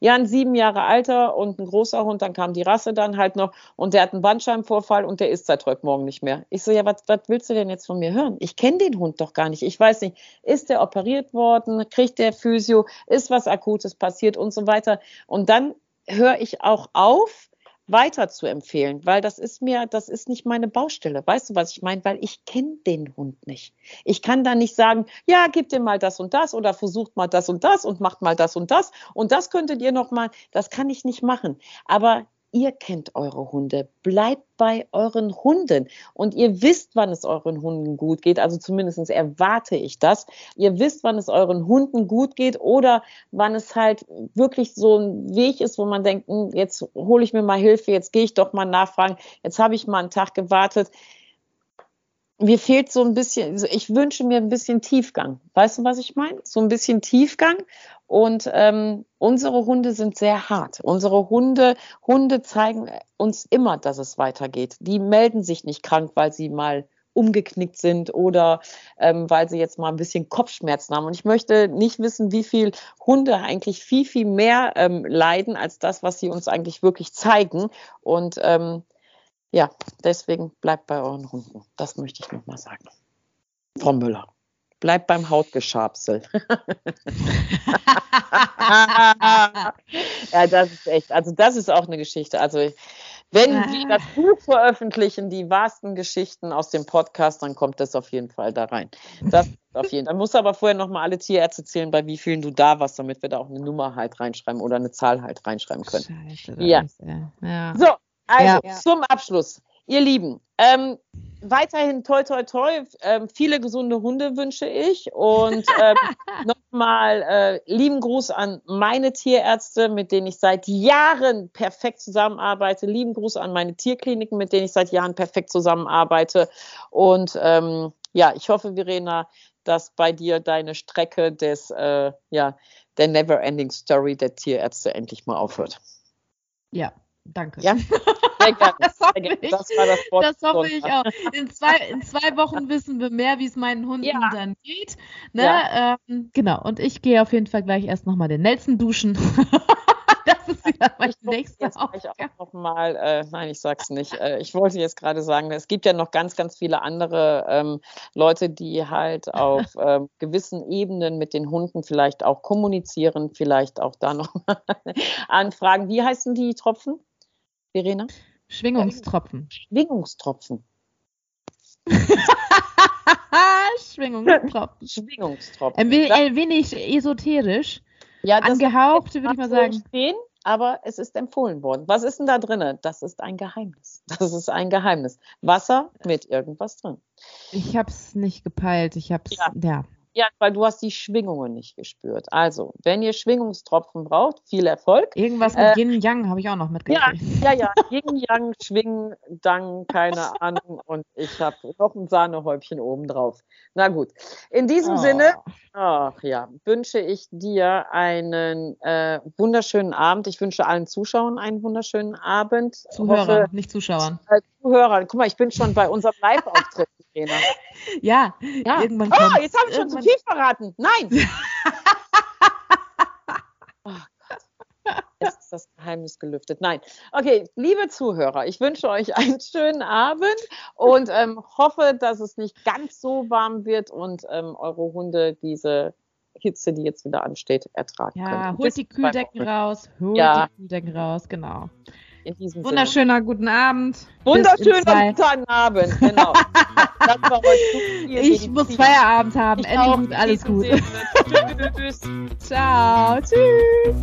Ja, ein sieben Jahre alter und ein großer Hund, dann kam die Rasse dann halt noch und der hat einen Bandscheibenvorfall und der ist seit heute Morgen nicht mehr. Ich so, ja, was, willst du denn jetzt von mir hören? Ich kenne den Hund doch gar nicht. Ich weiß nicht, ist der operiert worden? Kriegt der Physio? Ist was Akutes passiert und so weiter? Und dann höre ich auch auf, weiter zu empfehlen, weil das ist mir, das ist nicht meine Baustelle. Weißt du, was ich meine? Weil ich kenne den Hund nicht. Ich kann da nicht sagen, ja, gib dir mal das und das oder versucht mal das und das und macht mal das und das und das könntet ihr noch mal. Das kann ich nicht machen. Aber ihr kennt eure Hunde. Bleibt bei euren Hunden. Und ihr wisst, wann es euren Hunden gut geht. Also zumindest erwarte ich das. Ihr wisst, wann es euren Hunden gut geht oder wann es halt wirklich so ein Weg ist, wo man denkt, hm, jetzt hole ich mir mal Hilfe, jetzt gehe ich doch mal nachfragen, jetzt habe ich mal einen Tag gewartet mir fehlt so ein bisschen, ich wünsche mir ein bisschen Tiefgang. Weißt du, was ich meine? So ein bisschen Tiefgang. Und ähm, unsere Hunde sind sehr hart. Unsere Hunde, Hunde zeigen uns immer, dass es weitergeht. Die melden sich nicht krank, weil sie mal umgeknickt sind oder ähm, weil sie jetzt mal ein bisschen Kopfschmerzen haben. Und ich möchte nicht wissen, wie viel Hunde eigentlich viel, viel mehr ähm, leiden als das, was sie uns eigentlich wirklich zeigen. Und ähm, ja, deswegen bleibt bei euren Hunden. Das möchte ich nochmal sagen. Frau Müller. Bleibt beim Hautgeschabsel. <laughs> ja, das ist echt, also das ist auch eine Geschichte. Also wenn ah. wir das Buch veröffentlichen, die wahrsten Geschichten aus dem Podcast, dann kommt das auf jeden Fall da rein. Das auf jeden Fall. Dann musst du aber vorher nochmal alle Tierärzte zählen, bei wie vielen du da warst, damit wir da auch eine Nummer halt reinschreiben oder eine Zahl halt reinschreiben können. Scheiße, ja. ja. So, also ja. zum Abschluss, ihr Lieben, ähm, weiterhin toi toi toi, ähm, viele gesunde Hunde wünsche ich und ähm, <laughs> nochmal äh, lieben Gruß an meine Tierärzte, mit denen ich seit Jahren perfekt zusammenarbeite. Lieben Gruß an meine Tierkliniken, mit denen ich seit Jahren perfekt zusammenarbeite und ähm, ja, ich hoffe, Verena, dass bei dir deine Strecke des, äh, ja, der Never-Ending Story der Tierärzte endlich mal aufhört. Ja, Danke. Ja, <laughs> sehr gerne. das, hoffe ich. das war das Wort. Das hoffe ich auch. In zwei, in zwei Wochen wissen wir mehr, wie es meinen Hunden ja. dann geht. Ne? Ja. Ähm, genau, und ich gehe auf jeden Fall gleich erst nochmal den Nelson duschen. <laughs> das ist ja mein nächster Aufgabe. Noch mal, äh, nein, ich sag's nicht. Äh, ich wollte jetzt gerade sagen, es gibt ja noch ganz, ganz viele andere ähm, Leute, die halt auf <laughs> ähm, gewissen Ebenen mit den Hunden vielleicht auch kommunizieren, vielleicht auch da noch anfragen. Wie heißen die Tropfen? Verena? <laughs> Schwingungstropfen. Schwingungstropfen. Schwingungstropfen. Schwingungstropfen. Ein, ein wenig esoterisch. Ja, angehaucht, würde ich mal sagen. Stehen, aber es ist empfohlen worden. Was ist denn da drin? Das ist ein Geheimnis. Das ist ein Geheimnis. Wasser mit irgendwas drin. Ich habe es nicht gepeilt. Ich habe es, ja. ja. Ja, weil du hast die Schwingungen nicht gespürt. Also, wenn ihr Schwingungstropfen braucht, viel Erfolg. Irgendwas mit äh, Yin Yang habe ich auch noch mitgekriegt. Ja, ja, ja. <laughs> Yin Yang, Schwingen, Dang, keine <laughs> Ahnung. Und ich habe noch ein Sahnehäubchen oben drauf. Na gut. In diesem oh. Sinne, ach ja, wünsche ich dir einen äh, wunderschönen Abend. Ich wünsche allen Zuschauern einen wunderschönen Abend. Zuhörern, Hoffe, nicht Zuschauern. Äh, Zuhörern. Guck mal, ich bin schon bei unserem Live-Auftritt. Ja, ja, irgendwann kommt. Oh, jetzt habe ich schon zu viel verraten. Nein. <laughs> oh Jetzt ist das Geheimnis gelüftet. Nein. Okay, liebe Zuhörer, ich wünsche euch einen schönen Abend und ähm, hoffe, dass es nicht ganz so warm wird und ähm, eure Hunde diese Hitze, die jetzt wieder ansteht, ertragen ja, können. Ja, holt die Kühldecken raus, holt ja. die Kühldecken raus, genau in diesem Wunderschöner Sinne. guten Abend. Wunderschöner guten Abend, genau. <laughs> ich muss Feierabend haben. Ich Endlich auch, alles gut. Tschüss. Ciao. Tschüss.